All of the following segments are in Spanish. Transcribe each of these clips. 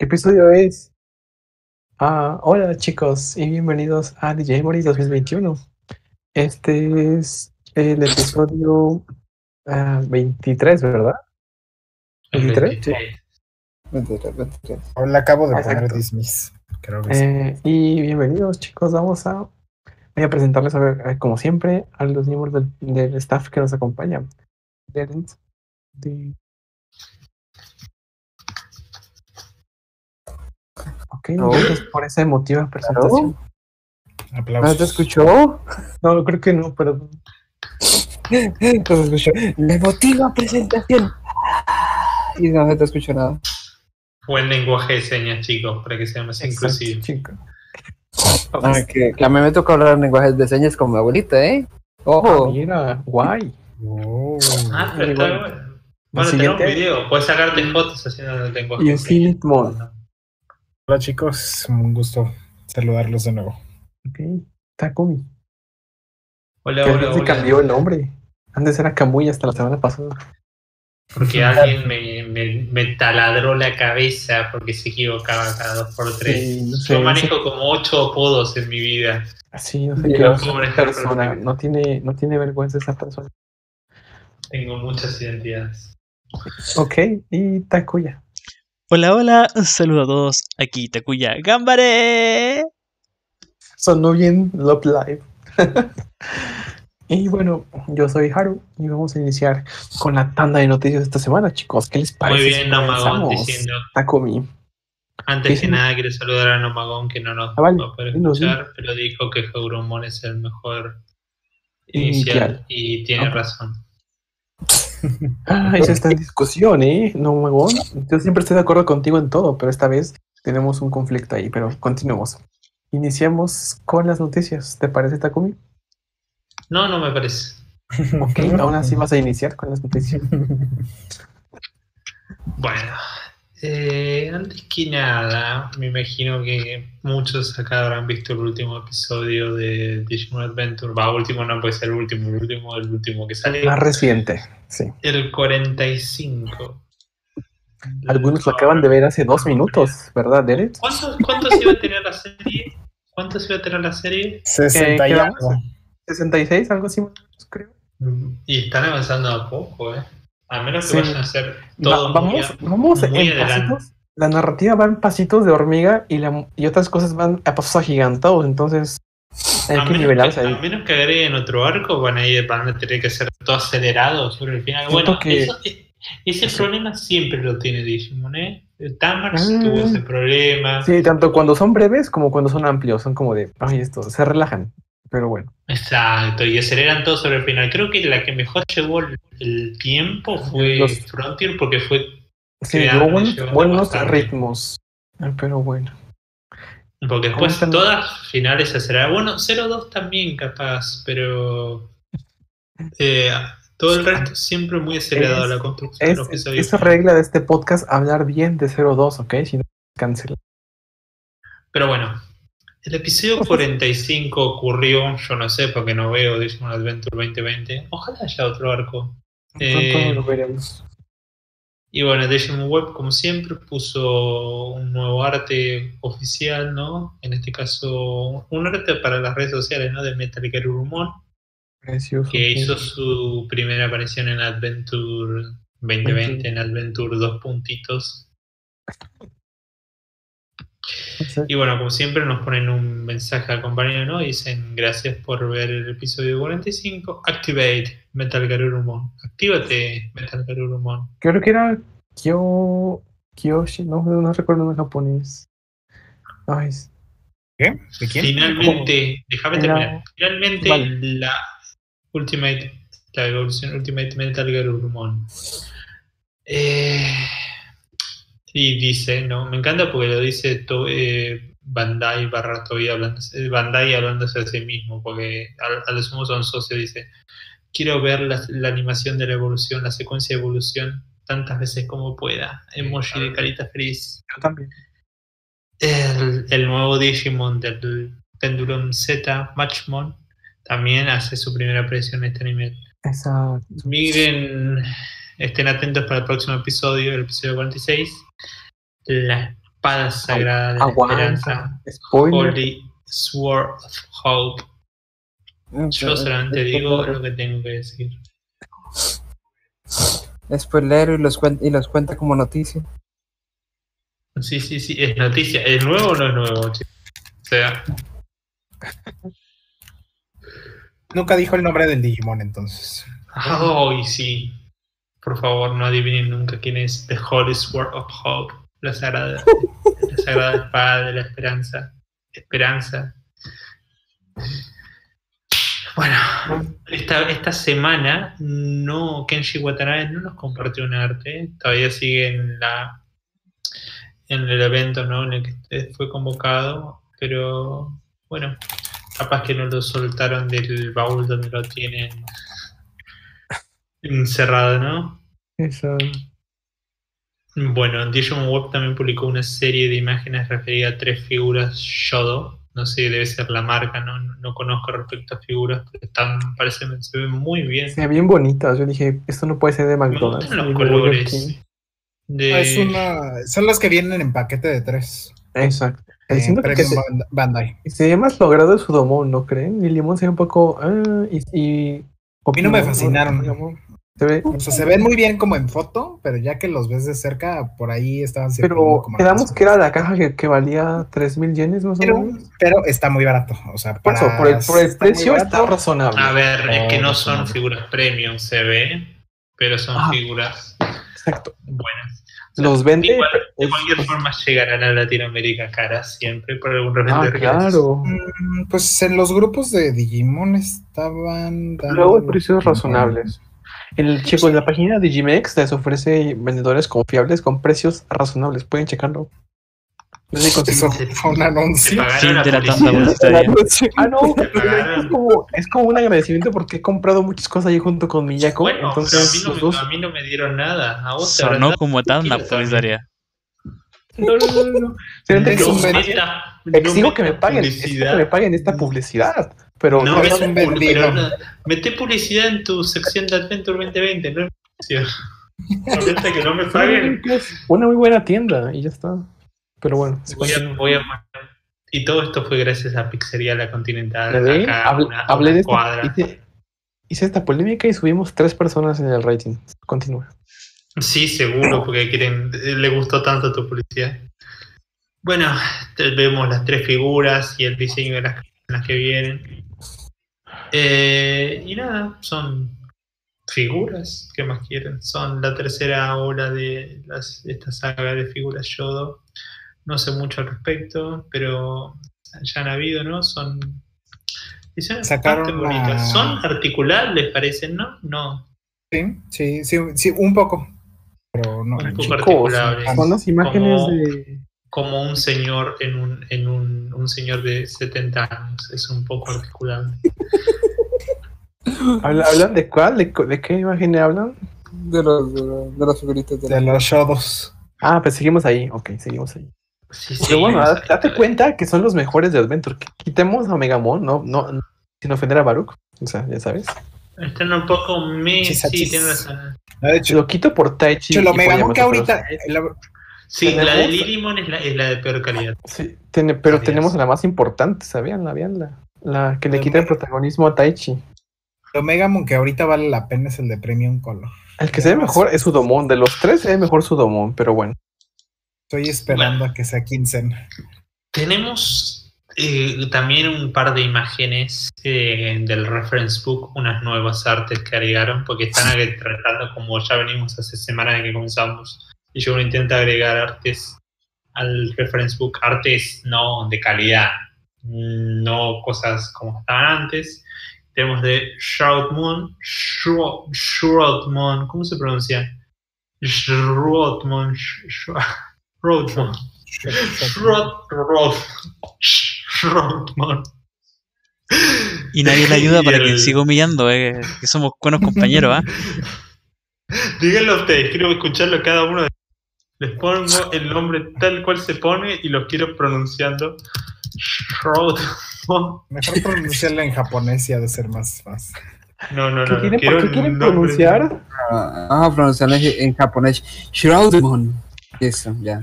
¿Qué episodio es? Ah, hola chicos y bienvenidos a DJ Mori 2021. Este es el episodio ah, 23, ¿verdad? ¿23? Sí. 23, 23. Le acabo de poner Exacto. dismiss. Creo que sí. Eh, y bienvenidos chicos, vamos a, voy a presentarles a ver, eh, como siempre a los miembros del, del staff que nos acompañan. Terence, de- Ok, Oh. gracias por esa emotiva presentación. ¿No Aplausos. te escuchó? No, creo que no, pero No te escuchó. La emotiva presentación. Y no se te escuchó nada. Buen lenguaje de señas, chicos, para que sea más Exacto, inclusivo. chico. Ah, que, que a mí me toca hablar lenguajes de señas con mi abuelita, ¿eh? Ojo. mira, guay. Oh. Ah, pero está bueno, bueno. Tenemos un video. Puedes sacarte fotos haciendo el lenguaje. Y de el señas. Philip Mon. Hola chicos, un gusto saludarlos de nuevo. Ok, Takumi. Hola, Que hola, se hola. cambió el nombre. Antes era Kamui hasta la semana pasada. Porque alguien me, me, me taladró la cabeza porque se equivocaba cada dos por tres. Sí, no sé, Yo no manejo como ocho apodos en mi vida. Así, no sé qué. No tiene, no tiene vergüenza esa persona. Tengo muchas identidades. Ok, y Takuya. Hola, hola, un saludo a todos. Aquí Takuya Gambare. Sonó bien Love Live. y bueno, yo soy Haru y vamos a iniciar con la tanda de noticias de esta semana, chicos. ¿Qué les parece? Muy si bien, Nomagón comenzamos? diciendo. Takumi. Antes que nada, quiero saludar a Nomagón que no nos Ah, vale. va a poder escuchar, pero dijo que Haurumon es el mejor inicial, Inicial. y tiene razón. Ah, eso está en discusión, ¿eh? No, Magón. Yo siempre estoy de acuerdo contigo en todo, pero esta vez tenemos un conflicto ahí, pero continuemos. Iniciamos con las noticias. ¿Te parece, Takumi? No, no me parece. Ok, aún así vas a iniciar con las noticias. Bueno, eh, antes que nada, me imagino que muchos acá habrán visto el último episodio de Digimon Adventure. Va, último no puede ser el último, el último, el último que sale. Más reciente, sí. El 45. Algunos lo acaban de ver hace dos minutos, ¿verdad, Derek? ¿Cuántos, ¿Cuántos iba a tener la serie? ¿Cuántos iba a tener la serie? 60 y ¿qué algo. 66, algo así, creo. Y están avanzando a poco, ¿eh? A menos que Sí. vayan a hacer Va- todo muy vamos a- vamos muy en pasitos. La narrativa va en pasitos de hormiga y, la, y otras cosas van a pasos agigantados, entonces hay a que nivelarse que, ahí. a menos que agreguen otro arco, van a, ir, van a tener que hacer todo acelerado sobre el final. Siento Bueno, que- eso- ese problema siempre lo tiene Digimon, ¿eh? Tamers Ah. tuvo ese problema. Sí, tanto cuando son breves como cuando son amplios, son como de, ay, esto, se relajan. Pero bueno, Exacto, y aceleran todo sobre el final. Creo que la que mejor llevó el, tiempo fue Los- Frontier porque fue sí, llevó buenos, bastante. ritmos. Ah, Pero bueno, Porque después todas finales se aceleraron. Bueno, 0-2 también capaz, pero eh, todo el resto siempre muy acelerado Es- la construcción esa regla de este podcast, hablar bien de 02, ¿ok? Si no, cancela. Pero bueno, el episodio 45 ocurrió, yo no sé porque no veo Digimon Adventure 2020. Ojalá haya otro arco. Eh, lo veremos. Y bueno, Digimon Web, como siempre, puso un nuevo arte oficial, ¿no? En este caso, un arte para las redes sociales, ¿no? De Metal Gear Urumon. Precioso. que hizo su primera aparición en Adventure 2020, en Adventure dos puntitos. Sí. Y bueno, como siempre nos ponen un mensaje al compañero, ¿no? Dicen, gracias por ver el episodio 45, activate Metal Gear Urumon. Actívate Metal Gear Urumon. Creo que era Kyo... Kyoshi, no, no recuerdo en japonés. Ay, ¿Qué? ¿De quién? Finalmente, déjame terminar. Finalmente Vale. la Ultimate, la evolución Ultimate Metal Gear Urumon. Eh, y dice, ¿no? Me encanta porque lo dice to- eh, Bandai barra Toei hablándose, Bandai hablándose a sí mismo, porque a, a lo sumo son socios, dice, quiero ver la, la animación de la evolución, la secuencia de evolución tantas veces como pueda. Emoji de carita feliz. yo también. El, el nuevo Digimon del Pendulum Z, Matchmon, también hace su primera aparición en este anime. Esa... Miren, estén atentos para el próximo episodio, el episodio 46. La espada sagrada de la esperanza. Spoiler. Holy Sword of Hope. Yo solamente digo lo que tengo que decir. Spoilero y los, cuen- y los cuenta como noticia. Sí, sí, sí, es noticia. ¿Es nuevo o no es nuevo? O sea, Nunca dijo el nombre del Digimon entonces. ay, sí. Por favor, no adivinen nunca quién es The Holy Sword of Hope, la sagrada, la sagrada espada de la esperanza. Esperanza. Bueno, esta, esta semana no Kenshi Watanabe no nos compartió un arte, todavía sigue en la en el evento ¿no? en el que usted fue convocado, pero bueno, capaz que no lo soltaron del baúl donde lo tienen encerrado, ¿no? Eso. Bueno, Digimon Web también publicó una serie de imágenes referida a tres figuras Shodo. No sé, debe ser la marca, no, no conozco respecto a figuras, pero están, parece, se ven muy bien. Se ve bien bonitas. Yo dije, esto no puede ser de Me McDonald's. gustan los colores. De, Ah, Es una, son las que vienen en paquete de tres. Exacto. Eh, Siento que se, Band- Bandai. se ve más logrado el Sudomon, ¿no creen? El limón se ve un poco. ah, y, y- A mí no me fascinaron. Se ve, O sea, se ven muy bien como en foto, pero ya que los ves de cerca, por ahí estaban pero como quedamos que era la caja que, que valía 3000 yenes más o Pero, menos. pero está muy barato. O sea, Por para eso, por el, por el está precio está razonable. a ver, es que no son figuras premium, se ve, pero son Ah. figuras Exacto. buenas. Los vende. Igual, de cualquier forma llegarán a Latinoamérica caras siempre por algún Ah, revendedor. claro. Mm, Pues en los grupos de Digimon estaban. dando- Luego hay precios razonables. El chico de la página de Digimex les ofrece vendedores confiables con precios razonables. Pueden checarlo. No sé si Eso consigo- fue un ¿Te anuncio. pagaron Fin la la. Ah, no, es como, es como un agradecimiento porque he comprado muchas cosas ahí junto con Miyako. Bueno, entonces, pero a, mí no me, a mí no me dieron nada. A vos Sonó como tanda Tranquilo, publicitaria. No, no, no, no, Es que- un no me paguen, exijo publicidad. que me paguen esta publicidad. Pero No, es un vendido. Mete publicidad en tu sección de Adventure 2020, no es que no me paguen, una muy buena tienda y ya está. Pero bueno, voy a, continúa. voy a- Y todo esto fue gracias a Pizzería La Continental. Acá, una- hablé una de esta, cuadra. hice, hice esta polémica y subimos tres personas en el rating. Continúa. Sí, seguro, porque quieren, le gustó tanto tu publicidad. Bueno, vemos las tres figuras y el diseño de las las que vienen. Eh, y nada, son figuras, ¿qué más quieren? Son la tercera obra de las- esta saga de figuras Yodo. No sé mucho al respecto, pero ya han habido, ¿no? Son diseños Sacaron bastante bonitas. la- Son articulables, parecen, ¿no? No, Sí, sí, sí, sí, un poco. Pero no. Un poco Chicos, son las imágenes Como- de. como un señor en un, en un, un señor de 70 años. Es un poco articulable. ¿Habla- ¿Hablan de cuál? ¿De, de qué imagen hablan? De los, de, los- de las figuritas de De la- los shodos. Ah, pues seguimos ahí. Ok, seguimos ahí. Sí, Pero bueno, date, cuenta que son los mejores de Adventure. Quitemos a Megamon, no, no, no, sin ofender a Baruch. O sea, ya sabes. Están un poco me Chis, sí, chis. tienes razón. No, de hecho, Lo quito por Taichi. Chulo, y me por ganó que ahorita. la- Sí, la de Lilimon es la, es la de peor calidad. Sí, tiene- pero Adiós. tenemos la más importante, ¿sabían? La, la, la que le quita el protagonismo a Taichi. El Megamon que ahorita vale la pena es el de Premium Color. El que se ve mejor es Sudomon. De los tres se ve mejor Sudomon, pero bueno. Estoy esperando a que sea Quinzen. Tenemos eh, también un par de imágenes eh, del reference book, unas nuevas artes que agregaron, porque están tratando, como ya venimos hace semanas de que comenzamos, y yo uno intenta agregar artes al reference book, artes no de calidad, no cosas como estaban antes. Tenemos de Shroud Moon, Shroud, Moon, ¿cómo se pronuncia? Shroud Moon, Shroud Moon. Rodman. Y nadie le ayuda para el- que siga humillando, eh, que somos buenos compañeros, ¿ah? Díganlo ustedes, quiero escucharlo cada uno. de- Les pongo el nombre tal cual se pone y los quiero pronunciando. Rodman. Mejor pronunciarlo en japonés y ha de ser más fácil. No, no, ¿Qué no. quieren, quiero ¿Por qué quieren nombre. pronunciar? Ah, ah, pronunciarlo en, en japonés. Shroudmon. Eso, ya. A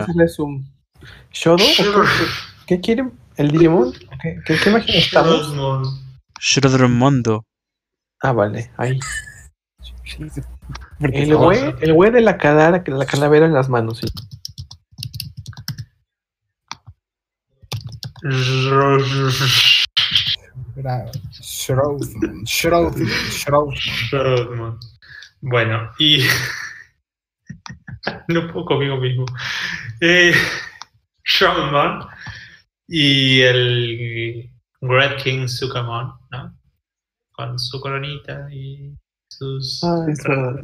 a. ¿Shodo? ¿O qué, quieren? ¿El Digimon? ¿Qué, qué, qué imagen estamos? Shredder Mondo. Ah, vale, ahí. El güey, el güey de la, calavera, la calavera en las manos, sí. Bueno, y. no puedo conmigo mismo. Eh, y el Great King Sukamon, ¿no? Con su coronita y sus Ah,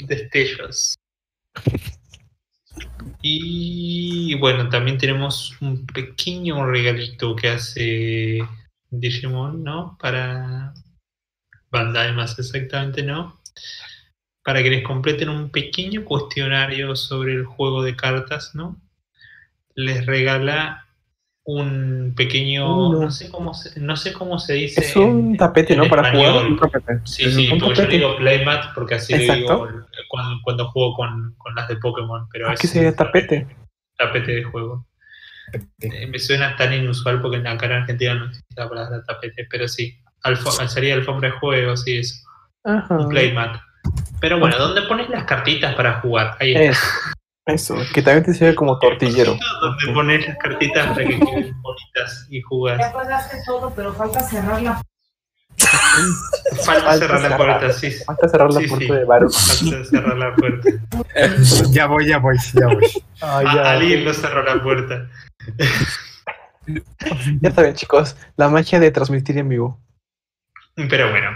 destellos. Y bueno, también tenemos un pequeño regalito que hace Digimon, ¿no? Para Bandai más exactamente, ¿no? Para que les completen un pequeño cuestionario sobre el juego de cartas, ¿no? Les regala un pequeño, no. no sé cómo se, no sé cómo se dice. Es un en- tapete, en ¿no? Para jugar. español. Un tapete. Sí, Es sí, un porque yo digo Playmat porque así le digo cuando, cuando juego con, con las de Pokémon. Pero Aquí es sería tapete. tapete de juego. Eh, me suena tan inusual porque en la cara argentina no existe la palabra tapete, pero sí. Alfo- sería alfombra de juego, sí, eso. Ajá. Un playmat. Pero bueno, ¿dónde pones las cartitas para jugar? Ahí está. Eso, que también te sirve como tortillero. ¿Dónde pones las cartitas para que queden bonitas y Ya jugar? pagaste todo, pero falta cerrar la Falta Falta cerrar la puerta, sí. sí. Falta cerrar la Sí, puerta sí. de Baru. Falta cerrar la puerta. Ya voy, ya voy, ya voy. Ah, Ah, ya. alguien no cerró la puerta. Ya saben, chicos, la magia de transmitir en vivo. Pero bueno,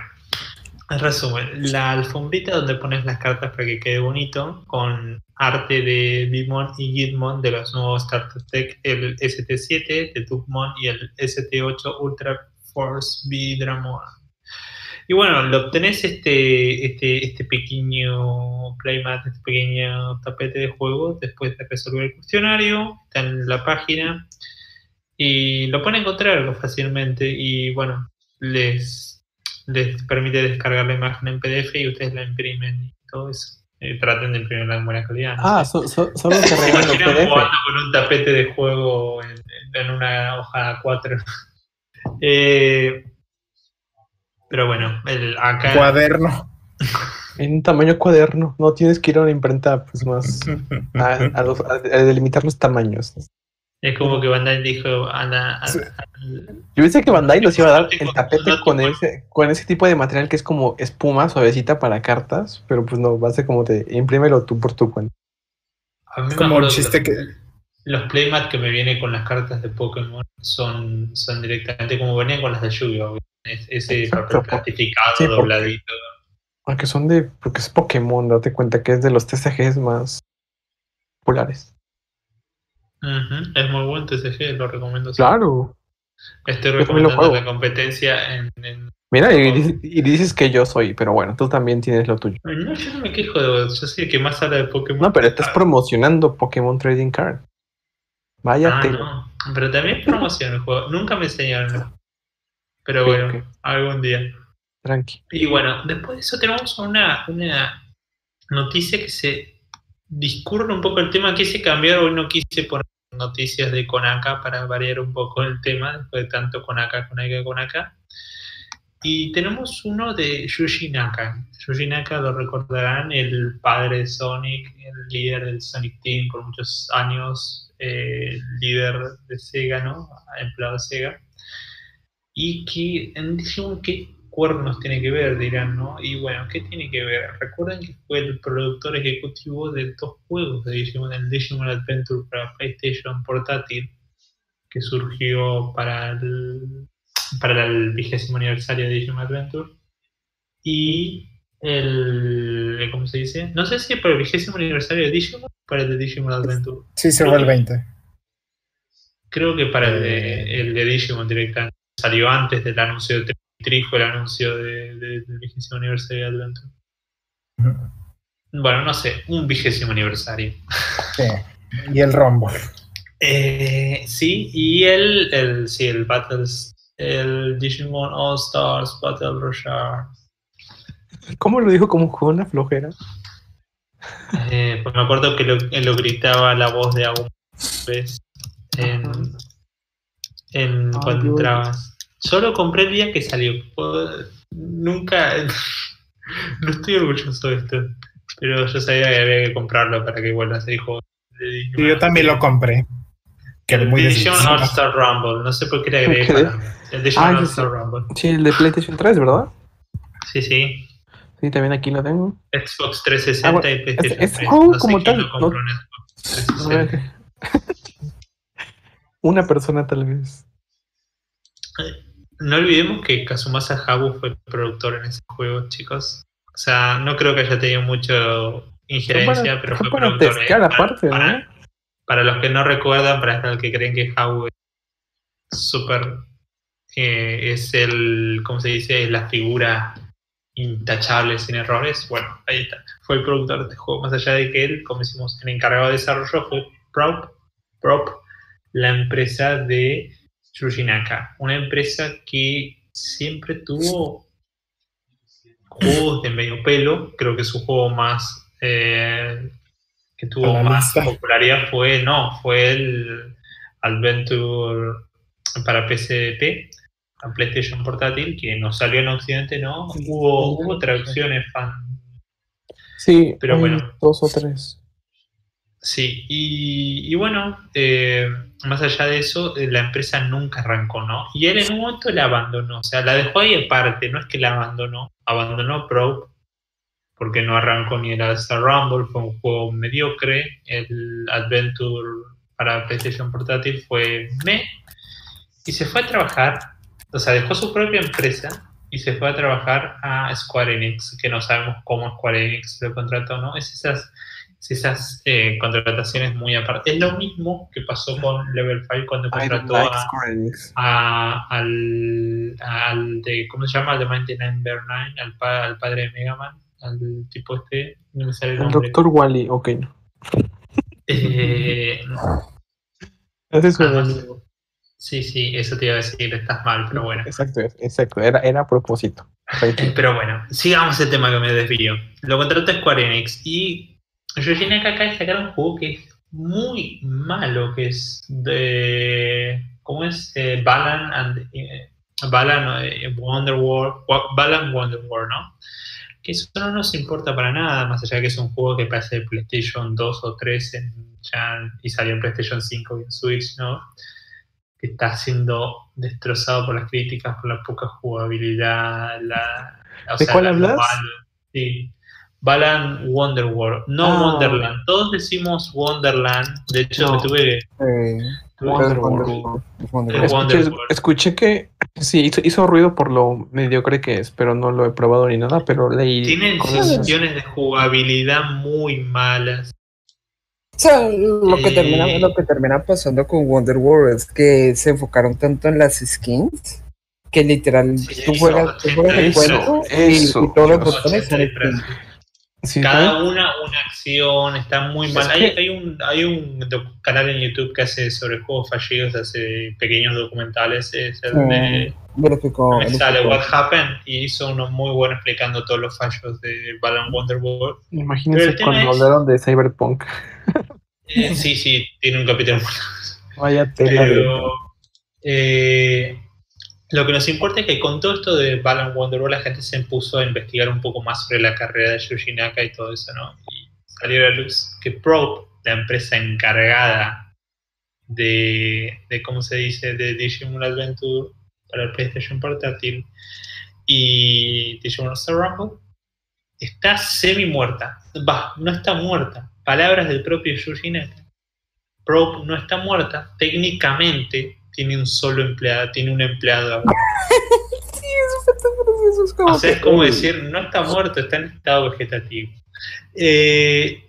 en resumen, la alfombrita donde pones las cartas para que quede bonito, con arte de Bimon y Gitmon de los nuevos Starter Tech, el ST7 de Tugmon y el ST8 Ultra Force B Dramon. Y bueno, lo obtenés este, este, este pequeño playmat, este pequeño tapete de juego después de resolver el cuestionario, está en la página y lo pueden encontrar fácilmente y bueno, les, les permite descargar la imagen en PDF y ustedes la imprimen y todo eso. Eh, traten de imprimirla en buena calidad. ¿no? Ah, so- so- solo se ¿Se regalan los PDF. jugando con un tapete de juego en, en una hoja A4? Eh, pero bueno, el, acá... Cuaderno. En un tamaño cuaderno. No tienes que ir a una imprenta pues más a, a los- a- a delimitar los tamaños. Es como que Bandai dijo, anda, Sí. Yo pensé que Bandai nos iba a dar el tapete con ese, con ese tipo de material que es como espuma suavecita para cartas, pero pues no, va a ser como te imprímelo tú por tu cuenta. A mí me Como el chiste los, que- Los playmat que me vienen con las cartas de Pokémon son, son directamente como venían con las de Yu-Gi-Oh! Es- Ese Exacto, papel plastificado, sí, porque- dobladito. Aunque son de, porque es Pokémon, date cuenta que es de los TCGs más populares. Es muy buen TCG, lo recomiendo. Claro. Estoy recomendando juego. la competencia en, en- Mira, y, dices- y dices que yo soy, pero bueno, tú también tienes lo tuyo. No, yo no me quejo de vos, yo soy el que más habla de Pokémon. No, pero estás promocionando Pokémon Trading Card. Vaya Ah, no. Pero también promociono el juego. Nunca me enseñaron. Pero bueno, algún día. Tranqui. Y bueno, después de eso tenemos una, una noticia que se discurre un poco el tema. Quise cambiar, hoy no quise poner noticias de Konaka para variar un poco el tema, después de tanto Konaka, Konaka, Konaka. Y tenemos uno de Yuji Naka. Yuji Naka lo recordarán, el padre de Sonic, el líder del Sonic Team por muchos años, eh, líder de Sega, ¿no? Empleado de Sega. Y que ¿qué cuernos tiene que ver? Dirán, ¿no? Y bueno, ¿qué tiene que ver? Recuerden que fue el productor ejecutivo de dos juegos de Digimon, el Digimon Adventure para PlayStation portátil, que surgió para el, para el vigésimo aniversario de Digimon Adventure, y el, ¿cómo se dice? No sé si es para el vigésimo aniversario de Digimon o para el de Digimon Adventure. Sí, se fue el 20. Creo que para el de, el de Digimon directamente. Salió antes del anuncio de Tri- Tri, fue el anuncio de, de- del vigésimo aniversario de Adventure. Bueno, no sé, un vigésimo aniversario. Sí. Y el rombo. Eh, sí, y el, el, sí, el Battles, el Digimon All Stars Battle Royale. ¿Cómo lo dijo como con una flojera? Eh, pues me acuerdo que lo, lo gritaba la voz de Agumon en, en cuando entrabas. Solo compré el día que salió. Nunca. No estoy orgulloso de esto. Pero yo sabía que había que comprarlo para que vuelva a ser Digimon. Sí, yo también lo compré. Quedé El muy decepcionado. All Star Rumble. No sé por qué le agregué mí. El Digimon Ah, All sí. Star Rumble. Sí, el de PlayStation 3, ¿verdad? Sí, sí. Sí, también aquí lo tengo. Xbox 360 Ah, bueno, y PlayStation este- este 3. juego no sé como quién tal, lo compró no- en Xbox A 360. ver. Una persona tal vez. No olvidemos que Kazumasa Habu fue el productor en ese juego, chicos. O sea, no creo que haya tenido mucho injerencia, para- pero fue fue para productor. ¿eh? testear aparte, ¿no? para, para los que no recuerdan, para los que creen que Habu es súper. eh, es el. ¿Cómo se dice? Es la figura intachable, sin errores. Bueno, ahí está. Fue el productor de este juego. Más allá de que él, como decimos, el encargado de desarrollo fue Prop, Prop la empresa de Yuji Naka, una empresa que siempre tuvo juegos de medio pelo, creo que su juego más eh, que tuvo más popularidad fue, no, fue el Adventure para PSP, a PlayStation Portátil, que no salió en Occidente, ¿no? Hubo, hubo traducciones fan. Sí, Pero bueno. dos o tres. Sí, y, y bueno, eh, más allá de eso, eh, la empresa nunca arrancó, ¿no? Y él en un momento la abandonó, o sea, la dejó ahí aparte, no es que la abandonó, abandonó Pro, porque no arrancó ni el Star Rumble, fue un juego mediocre, el Adventure para PlayStation Portátil fue me, y se fue a trabajar, o sea, dejó su propia empresa y se fue a trabajar a Square Enix, que no sabemos cómo Square Enix lo contrató, ¿no? Es esas es esas eh, contrataciones muy aparte. Es lo mismo que pasó con Level 5 cuando contrató like a, a- al, al de, ¿cómo se llama? Al de Mighty Number 9, al, pa- al padre de Mega Man, al tipo este, no me sale el El nombre. Doctor Wally, ok. Eh, es su Ah, más- enemigo. sí, sí, eso te iba a decir, estás mal, pero bueno. Exacto, exacto. Era, era a propósito. Pero bueno, sigamos el tema que me desvío. Lo contrató Square Enix y Yoshi Naka acaba de sacar un juego que es muy malo, que es de... ¿Cómo es? Eh, Balan and... eh, Balan eh, Wonderworld, Balan Wonderworld, ¿no? Que eso no nos importa para nada, más allá de que es un juego que pasa de PlayStation 2 o 3 en, ya, y salió en PlayStation 5 y en Switch, ¿no? que está siendo destrozado por las críticas, por la poca jugabilidad, la, o ¿De cuál la- lo hablas? malo. Sí. Balan Wonderworld, no Ah. Wonderland. Todos decimos Wonderland. De hecho, No. me tuve, Eh, Wonderworld. Escuché, que sí, hizo, hizo ruido por lo mediocre que es, pero no lo he probado ni nada, pero leí tienen sensaciones de jugabilidad muy malas. O sea, lo que, Eh. termina, lo que termina pasando con Wonderworld es que se enfocaron tanto en las skins que literal Sí, tú eso, juegas, tú juegas el eso, cuento y- eso, y, todos los botones son 80 skins. Sí, Cada ¿sabes? una una acción, está muy mal. Hay, que- hay un, hay un canal en YouTube que hace sobre juegos fallidos, hace pequeños documentales, es el de Me sale. What Happened y hizo uno muy bueno explicando todos los fallos de Balan Wonderworld. Pero Imagínense cuando hablaron de Cyberpunk. Eh, sí, sí, tiene un capítulo Vaya tela de- Pero eh, lo que nos importa es que con todo esto de Balan Wonderworld la gente se puso a investigar un poco más sobre la carrera de Yuji Naka y todo eso, ¿no? Y salió a la luz que Probe, la empresa encargada de, de ¿cómo se dice?, de Digimon Adventure para el PlayStation Portátil y Digimon Star Rumble, está semi muerta. Va, no está muerta. Palabras del propio Yuji Naka. Probe no está muerta, técnicamente tiene un solo empleado, tiene un empleado. Sí, eso fue- eso es como O sea, es como decir, no está muerto, está en estado vegetativo. Eh,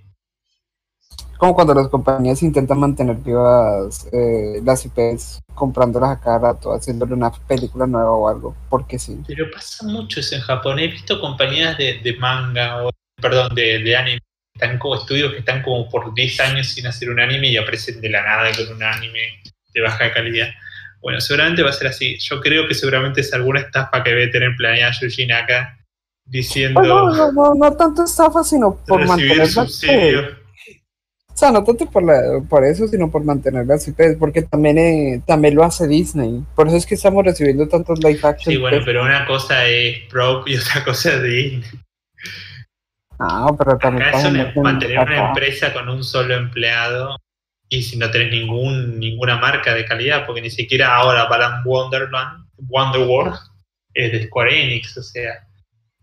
como cuando las compañías intentan mantener vivas eh, las IPs comprándolas a cada rato, haciéndole una película nueva o algo, porque sí. pero pasa mucho eso en Japón. He visto compañías de, de manga, o, perdón, de, de anime, están como estudios que están como por 10 años sin hacer un anime y aparecen de la nada con un anime de baja calidad. Bueno, seguramente va a ser así. Yo creo que seguramente es alguna estafa que debe tener planeada Yuji Naka diciendo Pues no, no, no, no tanto estafa, sino por mantener subsidio. O sea, no tanto por, la- por eso, sino por mantener las IPs, porque también, eh, también lo hace Disney. Por eso es que estamos recibiendo tantos live action. Sí, bueno, pues. pero una cosa es prop y otra cosa es Disney. Ah, pero también Acá mantener una empresa con un solo empleado y si no tenés ningún, ninguna marca de calidad, porque ni siquiera ahora Balan Wonderland, Wonderworld es de Square Enix, o sea,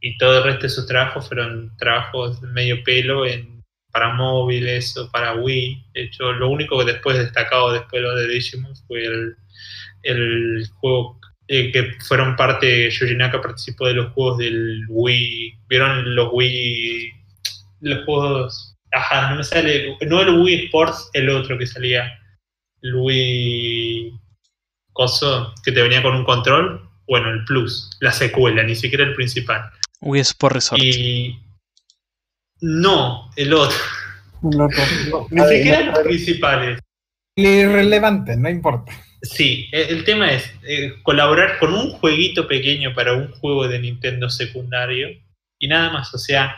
y todo el resto de sus trabajos fueron trabajos de medio pelo en, para móviles o para Wii. De hecho, lo único que después destacado después de lo de Digimon fue el, el juego eh, que fueron parte, Yuji Naka participó de los juegos del Wii, ¿vieron los Wii, los juegos, ajá, no me sale, no el Wii Sports, el otro que salía, el Wii Coso, que te venía con un control, bueno, el Plus, la secuela, ni siquiera el principal. Wii Sport Resort. Y no, el otro, El otro. ni siquiera los principales. Irrelevante, no importa. Sí, e- el tema es eh, colaborar con un jueguito pequeño para un juego de Nintendo secundario y nada más. O sea,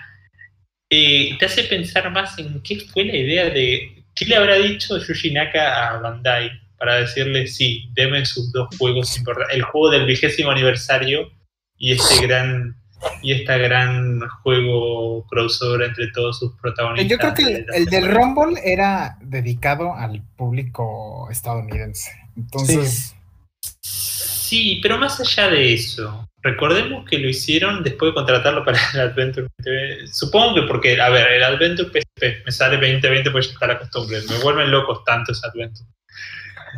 eh, te hace pensar más en qué fue la idea de. ¿Qué le habrá dicho Yuji Naka a Bandai para decirle sí, deme sus dos juegos importantes? El juego del vigésimo aniversario y este gran. Y esta gran juego crossover entre todos sus protagonistas. Yo creo que el, del. Rumble era dedicado al público estadounidense. Entonces, Sí, pero más allá de eso, recordemos que lo hicieron después de contratarlo para el Adventure TV. Supongo que porque, a ver, el Adventure PSP me sale 2020 pues ya está la costumbre. Me vuelven locos tanto ese Adventure.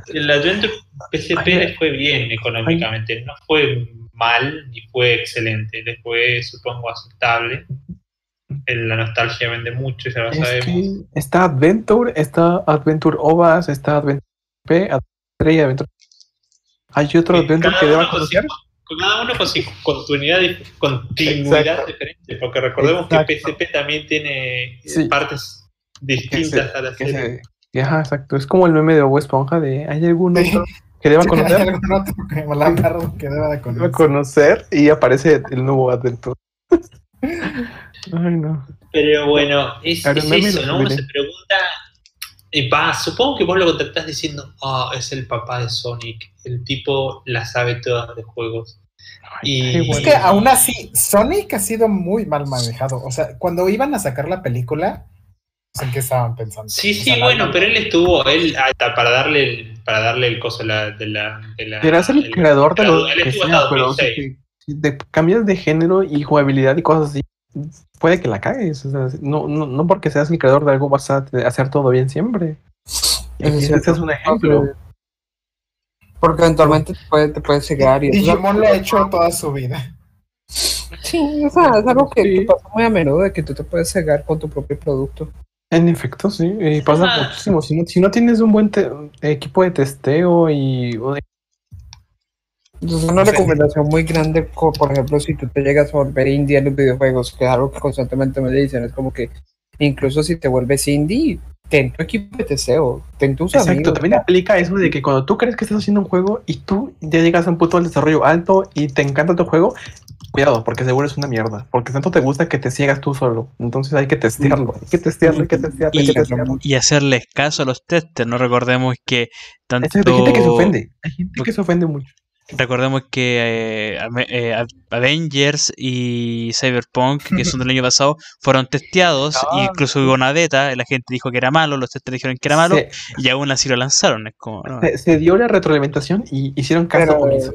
El Adventure PSP Ay, le fue bien económicamente, no fue mal ni fue excelente, le fue, supongo, aceptable. La nostalgia vende mucho, ya lo Es sabemos. que está Adventure, está Adventure OVAS, está Adventure P, Adventure y Adventure. Hay otro Sí, Adventure que deba conocer. con cada uno con su continuidad, continuidad Exacto. diferente, porque recordemos Exacto. que PSP también tiene Sí. partes distintas se- a la que serie. se- ajá, exacto. Es como el meme de Bob Esponja de ¿hay algún Sí. otro que deba ¿hay conocer? algún otro que la deba de Deba conocer? conocer y aparece el nuevo Adventure. Ay, no. Pero bueno, es, eso, ¿no? Uno se pregunta, y va, supongo que vos lo contactás diciendo, ah, es el papá de Sonic, el tipo la sabe todas de juegos. Y- Es que aún así, Sonic ha sido muy mal manejado. O sea, cuando iban a sacar la película, en qué estaban pensando. Sí, sí, bueno, pero él estuvo, él hasta para darle el, para darle el coso la- de la, de la Serás el, creador de lo él que estuvo sea, hasta pero 2006. si te cambias de género y jugabilidad y cosas así, puede que la cagues. o sea, no, no, no porque seas el creador de algo vas a hacer todo bien siempre. Es ese es un ejemplo. Porque eventualmente te puede, te puede cegar y Digimon lo ha hecho toda su vida. Sí, o sea, es algo que, Sí. que pasa muy a menudo de que tú te puedes cegar con tu propio producto. En efecto, sí, y pasa Ah. muchísimo. Si no, si no tienes un buen te- equipo de testeo y o de- Entonces, una recomendación muy grande, por ejemplo, si tú te llegas a volver indie en los videojuegos, que es algo que constantemente me dicen, es como que incluso si te vuelves indie, ten tu equipo de testeo, ten tus Exacto, amigos. también aplica eso de que cuando tú crees que estás haciendo un juego y tú ya llegas a un punto del desarrollo alto y te encanta tu juego, cuidado, porque seguro es una mierda, porque tanto te gusta que te ciegas tú solo. Entonces hay que testearlo, hay que testearlo, hay que testearlo, hay que Y- testearlo. Y hacerles caso a los testers. No recordemos que tanto. Hay gente que se ofende, hay gente que se ofende mucho. Recordemos que eh, eh, Avengers y Cyberpunk, que son del año pasado, fueron testeados. Ah, e incluso hubo una beta. La gente dijo que era malo, los testers dijeron que era malo. Se, Y aún así lo lanzaron. Es como. no, se- se dio la retroalimentación y hicieron caso Pero, omiso.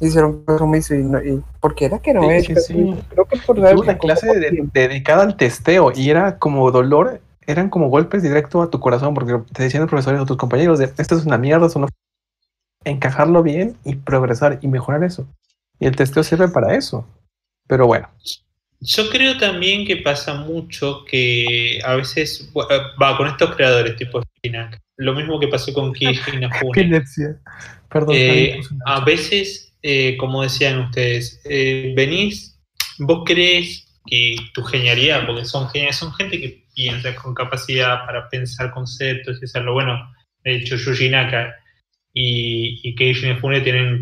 Hicieron caso omiso y, no, y ¿por qué era que no Sí, es? sí, sí. Creo que por Tuve una clase de- dedicada al testeo y era como dolor, eran como golpes directo a tu corazón, porque te decían los profesores o tus compañeros de esto es una mierda, eso no encajarlo bien y progresar y mejorar eso. Y el testeo sirve para eso. Pero bueno, Yo creo también que pasa mucho que a veces eh, va con estos creadores tipo Spinac. Lo mismo que pasó con epilepsia. Perdón. Eh, a veces, eh, como decían ustedes, eh, venís, vos crees que tu genialidad, porque son geniales, son gente que piensa con capacidad para pensar conceptos y hacerlo. Bueno, de hecho, Yuji Naka y, y Keiji Inafune tienen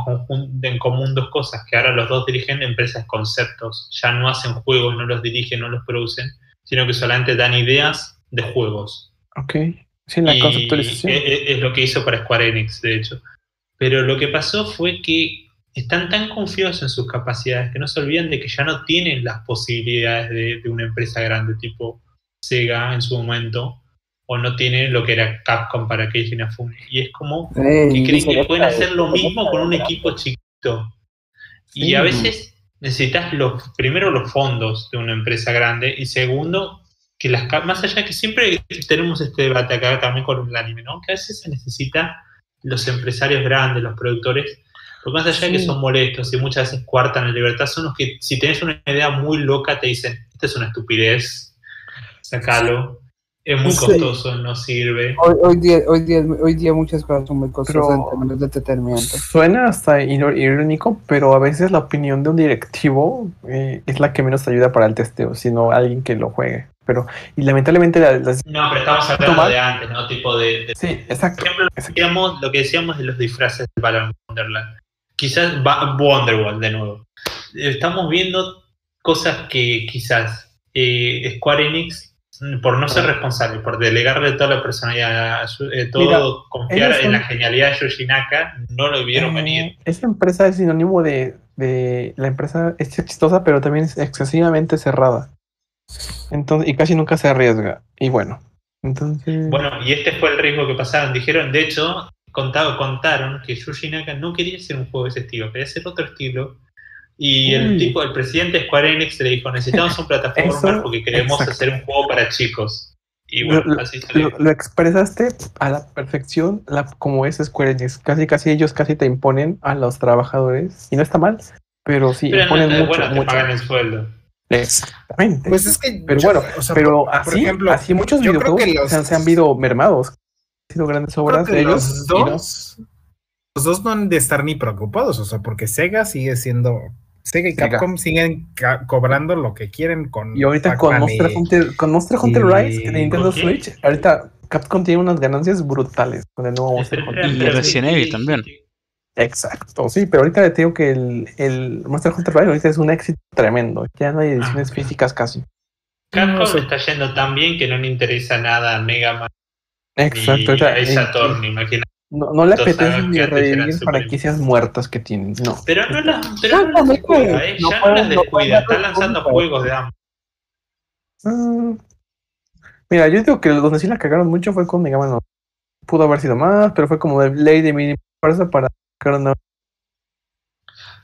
en, común dos cosas, que ahora los dos dirigen empresas conceptos, ya no hacen juegos, no los dirigen, no los producen, sino que solamente dan ideas de juegos. Ok. Sí, la Y conceptualización. e- e- Es, lo que hizo para Square Enix, de hecho. Pero lo que pasó fue que están tan confiados en sus capacidades que no se olvidan de que ya no tienen las posibilidades de, de una empresa grande tipo Sega en su momento, o no tienen lo que era Capcom para Keiji Inafune. Y es como Eh, que creen que pueden hacer lo mismo con un equipo chiquito. Y a veces necesitas los, primero los fondos de una empresa grande y segundo, que las más allá que siempre tenemos este debate acá también con el anime, ¿no? Que a veces se necesita los empresarios grandes, los productores, porque más allá de que son molestos y muchas veces cuartan la libertad, son los que si tenés una idea muy loca te dicen, esta es una estupidez, sacalo, es muy Sí. costoso, no sirve. Hoy, hoy, día, hoy, día, hoy día muchas cosas son muy costosas Pero- en términos de entretenimiento. Suena hasta irónico, pero a veces la opinión de un directivo eh, es la que menos te ayuda para el testeo, sino alguien que lo juegue. Pero, y lamentablemente la- las... No, pero estamos hablando Tomar. de antes, ¿no? Tipo de, de- Sí, por exacto. ejemplo, lo que, exacto. decíamos, lo que decíamos de los disfraces de Balan Wonderland. Quizás va Wonderworld de nuevo. Estamos viendo cosas que quizás eh, Square Enix, por no ser responsable, por delegarle toda la personalidad, eh, todo Mira, confiar en la genialidad de Yoshi Naka, no lo vieron Eh, venir. Esa empresa es sinónimo de, de la empresa es exitosa, pero también es excesivamente cerrada. Entonces, y casi nunca se arriesga. Y bueno, entonces. Bueno, y este fue el riesgo que pasaron. Dijeron, de hecho, contado, contaron que Yuji Naka no quería hacer un juego de ese estilo, quería hacer otro estilo. Y el tipo, el presidente de Square Enix le dijo, necesitamos un plataforma porque queremos exacto. hacer un juego para chicos. Y bueno, Lo- así salió. lo, lo expresaste a la perfección, la, como es Square Enix. Casi, casi ellos casi te imponen a los trabajadores. Y no está mal, pero sí, Pero no, imponen eh, mucho, bueno, te mucho. pagan el sueldo. Exactamente. Pues es que. Pero yo- bueno, o sea, pero por- así, por ejemplo, así muchos videojuegos los- se, han, se han visto mermados. Han sido grandes obras de ellos. los no. dos. Los dos no han de estar ni preocupados, o sea, porque Sega sigue siendo. Sega y Sega. Capcom siguen ca- cobrando lo que quieren con. Y ahorita con Monster y- Hunter, con Monster Hunter y- Rise de Nintendo. Switch, ahorita Capcom tiene unas ganancias brutales con el nuevo Monster Hunter. Y Resident Evil también. Exacto, sí, pero ahorita te digo que el, el Monster Hunter Rise ahorita es un éxito tremendo. Ya no hay ediciones Ah. físicas casi. Capcom está yendo tan bien que no le interesa nada a Mega Man Exacto, ni ahorita, a Attorney, imagina. No, no le apetece ni revivir franquicias muertas que tienen. No. Pero no las, pero No, no las no, descuida, ¿eh? no ya no las no descuida, está lanzando juegos de ambos. Mm. Mira, yo digo que donde sí la cagaron mucho fue con Mega Man. Pudo haber sido más, pero fue como de ley de mínima fuerza para sacar una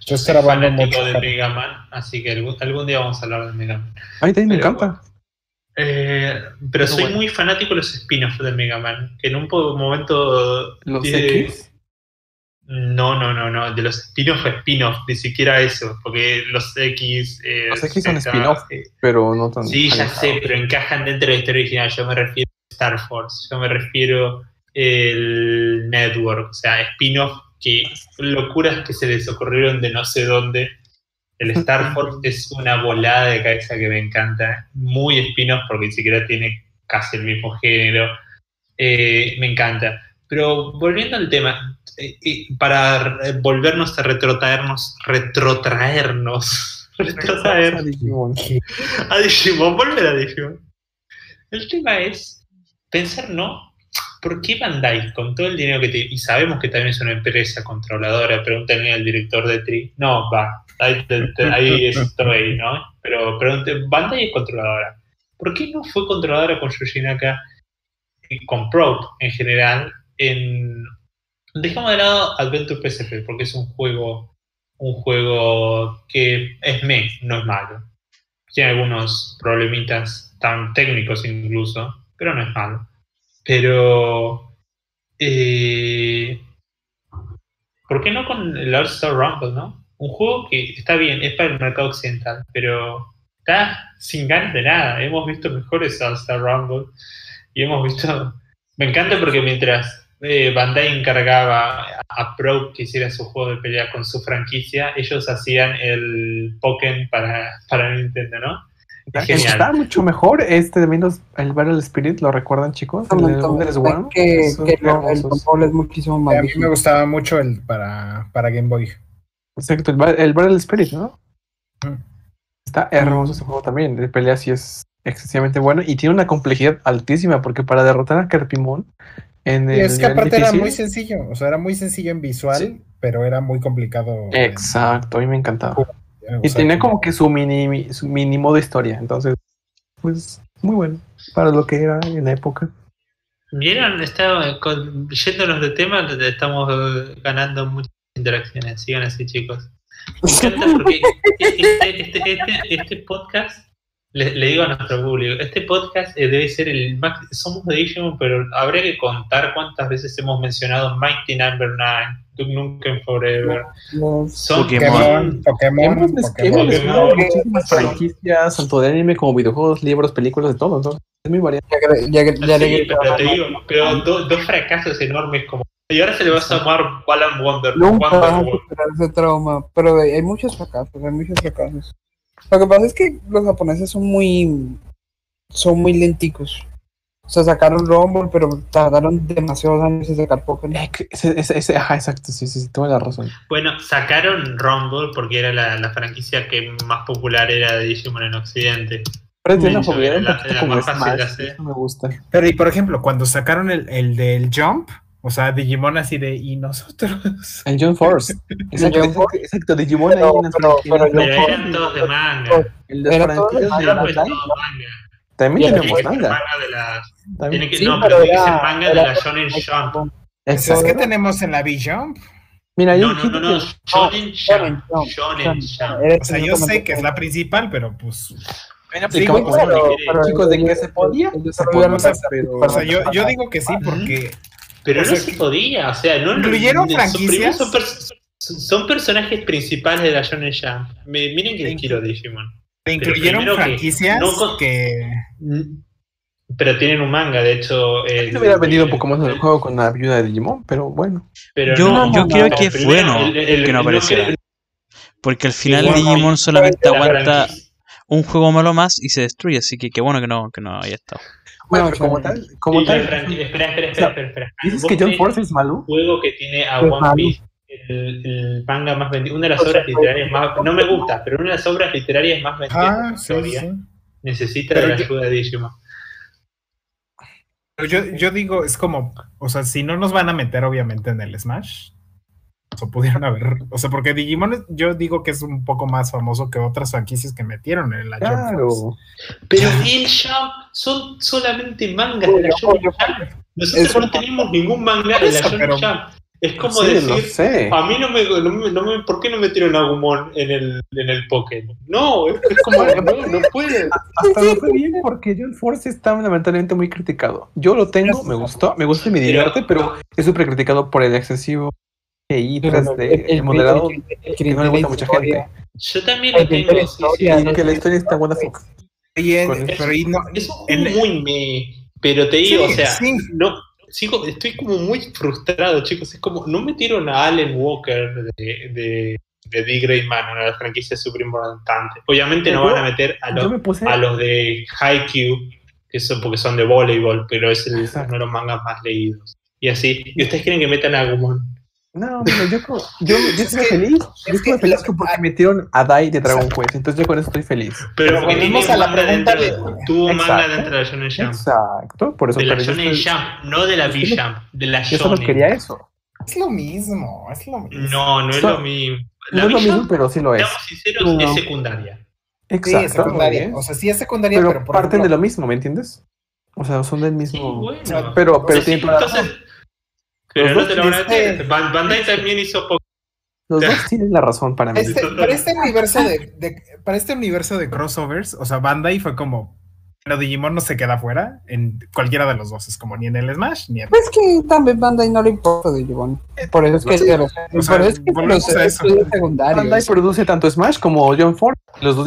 Yo Soy fanático mucho. de Mega Man, así que algún, algún día vamos a hablar de Mega Man. A mí también me encanta. Eh, pero soy bueno. muy fanático de los spin-offs de Mega Man, que en un momento... Los eh, X. No, no, no, no, de los spin-off a spin-off, ni siquiera eso, porque los X... eh, Los X son spin-off, eh, pero no tan. Sí, ya sé, pero encajan dentro de la historia original. Yo me refiero a Star Force, yo me refiero el Network, o sea, spin-off que locuras que se les ocurrieron de no sé dónde. El Star Force es una volada de cabeza que me encanta, muy spin-off porque ni siquiera tiene casi el mismo género. Eh, me encanta. Pero volviendo al tema, eh, eh, para volvernos a retrotraernos, retrotraernos, retrotraer, Digimon. a Digimon, volver a Digimon. El tema es pensar, ¿no? ¿Por qué Bandai, con todo el dinero que tiene, y sabemos que también es una empresa controladora, pregúntenle al director de Tri, no, va, ahí, ahí estoy, ¿no? Pero pregunten, Bandai es controladora. ¿Por qué no fue controladora con Yuji Naka y con Probe en general en... Dejamos de lado Adventure PSP, porque es un juego, un juego que es me, no es malo tiene algunos problemitas tan técnicos incluso, pero no es malo. Pero, eh, ¿por qué no con el All Star Rumble, no? Un juego que está bien, es para el mercado occidental, pero está sin ganas de nada. Hemos visto mejores All Star Rumble y hemos visto... Me encanta porque mientras eh, Bandai encargaba a Pro que hiciera su juego de pelea con su franquicia, ellos hacían el Pokémon para, para Nintendo, ¿no? Genial. Está mucho mejor este de menos el Battle Spirit, ¿lo recuerdan chicos? El de Wonder Swan. que, que el hermosos. control es muchísimo más A mí me gustaba mucho el para, para Game Boy. Exacto, el, el Battle Spirit, ¿no? Mm. Está hermoso ese juego también. De pelea sí es excesivamente bueno y tiene una complejidad altísima porque para derrotar a Carpimon en Y el es que aparte era difícil- muy sencillo, o sea, era muy sencillo en visual, Sí. pero era muy complicado. en- Exacto, a mí me encantaba. Y tenía como que su mini, su mini modo historia, entonces, pues, muy bueno para lo que era en la época. Vieron, Está, con- yéndonos de tema, estamos eh, ganando muchas interacciones. Sigan así, chicos. Me encanta porque este, este, este, este podcast, le, le digo a nuestro público, este podcast eh, debe ser el más. Somos de Digimon, pero habría que contar cuántas veces hemos mencionado Mighty Number 9, Duke Nukem Forever. Pokémon, Pokémon, Pokémon. muchísimas franquicias, tanto de anime como videojuegos, libros, películas, de todo, es muy variado. Pero te digo, pero do- dos fracasos enormes como. Y ahora se le va a llamar Balan Wonder. Nunca Wonder vas a superar ese trauma, pero hay muchos fracasos, hay muchos fracasos. Lo que pasa es que los japoneses son muy, son muy lenticos. O sea, sacaron Rumble, pero tardaron demasiados años en sacar Pokémon. Eh, que ese- ese- ese- ajá, exacto, sí, sí, sí, tuve la razón. Bueno, sacaron Rumble porque era la, la franquicia que más popular era de Digimon en Occidente. Pero una hecho, un la- más fácil de hacer. me gusta. Pero y por ejemplo, cuando sacaron el, el del Jump, o sea, Digimon así de, y nosotros. El John Force. Exacto, exacto, exacto, Digimon ahí Pero- en las pero- eran todos de manga. El de era todo de de manga, También tenemos que ser manga. Tiene que, no, pero pero tiene que ser manga de la Shonen Jump. Exacto. es que tenemos en la B-Jump. Mira, yo No, no, no, no. Shonen Jump. Shonen Jump. O sea, yo sé que es la principal, pero pues. Sí, como pero- pero- chicos, de que se podía, se podía, no- pero... O sea, yo, yo digo que sí porque. Pero O no se podía, o sea, no ¿Incluyeron franquicias? Son, son- son personajes principales de la Shonen Jump. Me- miren que quiero Digimon. Incluyeron que franquicias no con- que. Pero tienen un manga, de hecho. el- Yo hubiera vendido un poco más en el el- juego con la ayuda de Digimon, pero bueno. Pero Yo, no, yo no, creo no, que el es primero, bueno el- el- que no el- apareciera. Porque al final Digimon solamente la aguanta franquicia- un juego malo más y se destruye, así que qué bueno que no, que no haya estado. Bueno, pero como tal, como tal, Espera, espera, o sea, espera, espera. espera. ¿dices que John Force es malo? juego que tiene a Es One. Piece, el, el manga más vendido, una de las O sea, obras literarias más. No me gusta, pero una de las obras literarias más vendidas de Ah, la sí, historia sí. necesita Pero de la yo- ayuda de Digimon. Pero yo, yo digo, es como, o sea, si no nos van a meter obviamente en el Smash, o sea, pudieron haber, o sea, porque Digimon es- yo digo que es un poco más famoso que otras franquicias que metieron en la Jump Force. Claro. Pero el Jump son solamente mangas de la Jump. Nosotros Eso- no tenemos ningún manga de la Jump. Es como sí, decir, sé. a mí no me, no me, no me- ¿por qué no metieron a Agumon en el, en el Pokémon? No, es, es como, no, no puede. Hasta lo fue bien porque John Force está lamentablemente muy criticado. Yo lo tengo, me gustó, me gusta y me divierte, pero es súper criticado por el excesivo GI Pero 3D, el moderado, el- el- el- que no le gusta a mucha gente. Yo también lo El tengo, de la sí, sí, historia, sí. Y que la historia está buena. Y el- y no, Es un juego en- muy me, pero te digo, Sí, o sea, sí. no, sigo, estoy como muy frustrado, chicos. Es como, no metieron a Allen Walker de, de, de D. Greyman, una de las franquicias súper importantes. Obviamente no van a meter a los, me puse. a los de Haikyuu, que son porque son de voleibol, pero es el, uno de los mangas más leídos. Y así, ¿y ustedes quieren que metan a Agumon? No, yo, como- yo, que- feliz. Yo es que feliz porque metieron a Dai de Dragon Quest. Entonces yo con eso estoy feliz. Pero, Pero tiene a la pregunta de- Tuvo manga Exacto. dentro de la Shonen Jump. Exacto, por eso De la Shonen estoy- Jump, no de la yo V solo- Jump, de la Yo solo Shonen. quería eso. es lo mismo, es lo mismo. No, no es So- lo mismo. No es lo mismo, pero sí lo es. seamos sinceros, No. es secundaria. Sí, Exacto. es secundaria. O sea, sí es secundaria, pero, pero, por parten de lo mismo, ¿me entiendes? O sea, son del Sí, mismo. bueno. pero pero Sí, tienen toda la entonces, razón. Pero Los no dos te lo van a este- Bandai también hizo poco. Los dos tienen la razón para mí. este, para este universo de, de- para este universo de crossovers, o sea, Bandai fue como, pero Digimon no se queda fuera en cualquiera de los dos, es como ni en el Smash ni en Es que también Bandai no le importa Digimon. Por eso es que, Sí. los, O sea, por eso es que los a eso. estudios secundarios. Bandai produce tanto Smash como John Ford. Los dos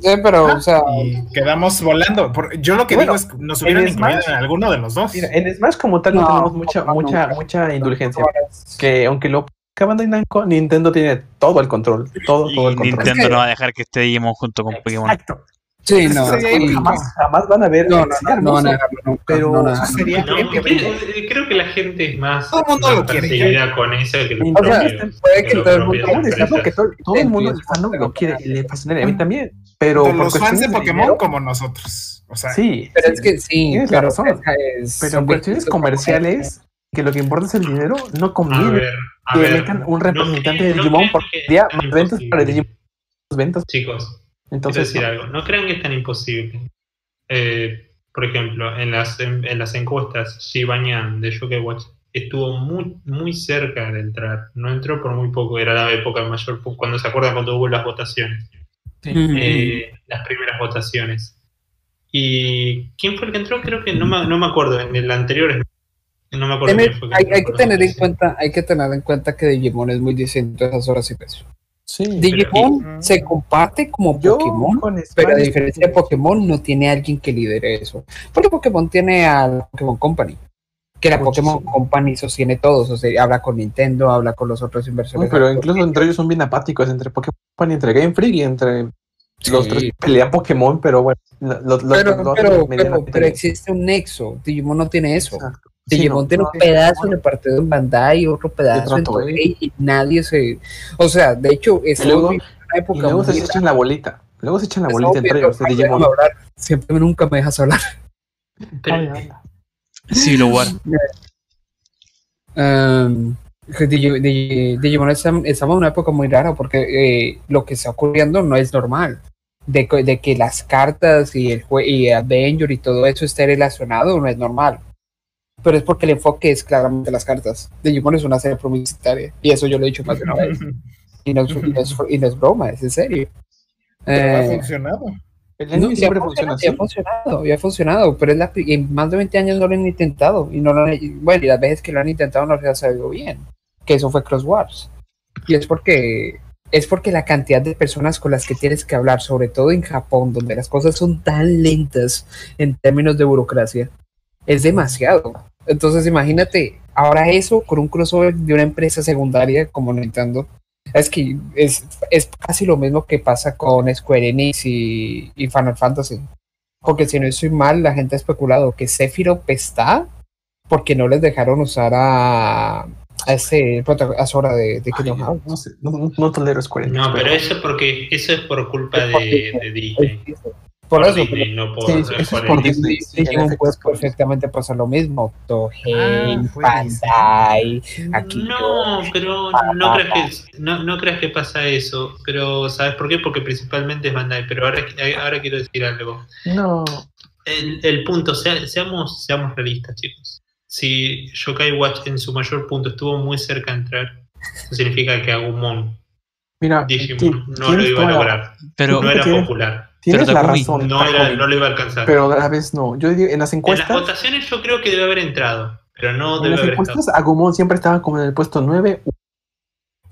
Sí, pero, o sea, y quedamos volando. Por- yo lo que Bueno, digo es que nos hubieran en incluido Smash- en alguno de los dos. Mira, en Smash como tal no, No, tenemos mucha, no, mucha, mucha indulgencia. Que aunque lo Bandai Namco, Nintendo tiene todo el control. Todo, todo el control. Nintendo Es que- no va a dejar que esté Digimon junto con Pokémon. Exacto. Sí, no. Jamás, jamás van a ver. No, no, no, no. Pero no, no, Eso no. sería No, épico. creo, creo que la gente es más, Todo el mundo lo quiere, con eso que O sea, puede que todo el mundo que todo, todo el mundo lo quiere le fascinaría a mí también. Pero los fans de Pokémon dinero- como nosotros. O sea, Sí, Pero sí, es que sí, Tienes la razón. pero en cuestiones comerciales, que lo que importa es el dinero, no conviene que metan un representante de Digimon porque que sería más ventas para. Digimon. ventas. Chicos, Entonces, decir algo. No crean que es tan imposible. Eh, por ejemplo, en las, en, en las encuestas, Shibanyan de Yokai Watch estuvo muy, muy cerca de entrar. No entró por muy poco, era la época mayor, cuando se acuerdan cuando hubo las votaciones, eh, las primeras votaciones. ¿Y quién fue el que entró? Creo que no me, no me acuerdo, en el anterior no me acuerdo Tener- quién fue el hay, entró hay que tener en cuenta, hay que tener en cuenta que Digimon es muy distinto a esas horas y pesos. Sí. Digimon y- se comparte como Yo Pokémon, con pero a diferencia de Pokémon no tiene alguien que lidere eso. Porque Pokémon tiene a Pokémon Company, que la Muchísimo. Pokémon Company sostiene todos, o sea, habla con Nintendo, habla con los otros Uy, inversores. pero incluso entre ellos son bien apáticos, entre Pokémon y entre Game Freak y entre los tres que pelean Pokémon, pero bueno, lo- lo- lo- pero, pero, existe un nexo, Digimon no tiene eso. Exacto. Sí, Digimon no, tiene no, un pedazo de partido en Bandai, otro pedazo en. Toei, y nadie se... O sea, de hecho, es Y luego- una Y época luego se echan la bolita. Luego se echan la bolita entre ellos de Digimon. hablar. Siempre nunca me dejas hablar. Habla. Civil War. Um, Digimon está- estamos en una época muy rara porque eh, lo que está ocurriendo no es normal. De, que- de que las cartas y el jue y Avenger y todo eso esté relacionado no es normal. Pero es porque el enfoque es claramente las cartas. Digimon es una serie publicitaria y eso yo lo he dicho más de una vez. Y no, es- y no es, y no es broma, es en serio. pero ha Eh, funcionado. El No, siempre ha funciona funcionado, así. y ha funcionado, y ha funcionado, pero es la, en más de 20 años no lo han intentado. Y no lo han- y bueno, y las veces que lo han intentado no les ha salido bien. Que eso fue Cross Wars. Y es porque es porque la cantidad de personas con las que tienes que hablar, sobre todo en Japón, donde las cosas son tan lentas en términos de burocracia, es demasiado. Entonces imagínate, ahora eso con un crossover de una empresa secundaria como Nintendo. Es que es, es casi lo mismo que pasa con Square Enix y, y Final Fantasy. Porque si no estoy mal, la gente ha especulado que Sephiroth está porque no les dejaron usar a, a este prota- a Sora de, de Ay, Kingdom no, Hearts. no sé, no, no- no tolero Square Enix, No, pero eso porque eso es por culpa Es de, de Disney. Por eso, Disney, no por Sí, eso es Square por Enix. Disney. sí, en Digimon efecto, puede es por Disney. perfectamente pasar lo mismo. Tohei, Ah, fue Bandai, aquí No, pero no creas que no, no creas que pasa eso. Pero ¿sabes por qué? Porque principalmente es Bandai. Pero ahora, ahora quiero decir algo. No, El, el punto, sea- seamos, seamos realistas, chicos. Si Yokai Watch en su mayor punto estuvo muy cerca de entrar, eso significa que Agumon, mira, Digimon, ti- no lo iba a lograr. Pero no era tienes- popular. Tienes Pero la razón, No, era, no lo iba a alcanzar. pero a la vez no. Yo digo, en las en las encuestas, votaciones yo creo que debe haber entrado, pero no en debe las haber estado. encuestas Agumon siempre estaba como en el puesto 9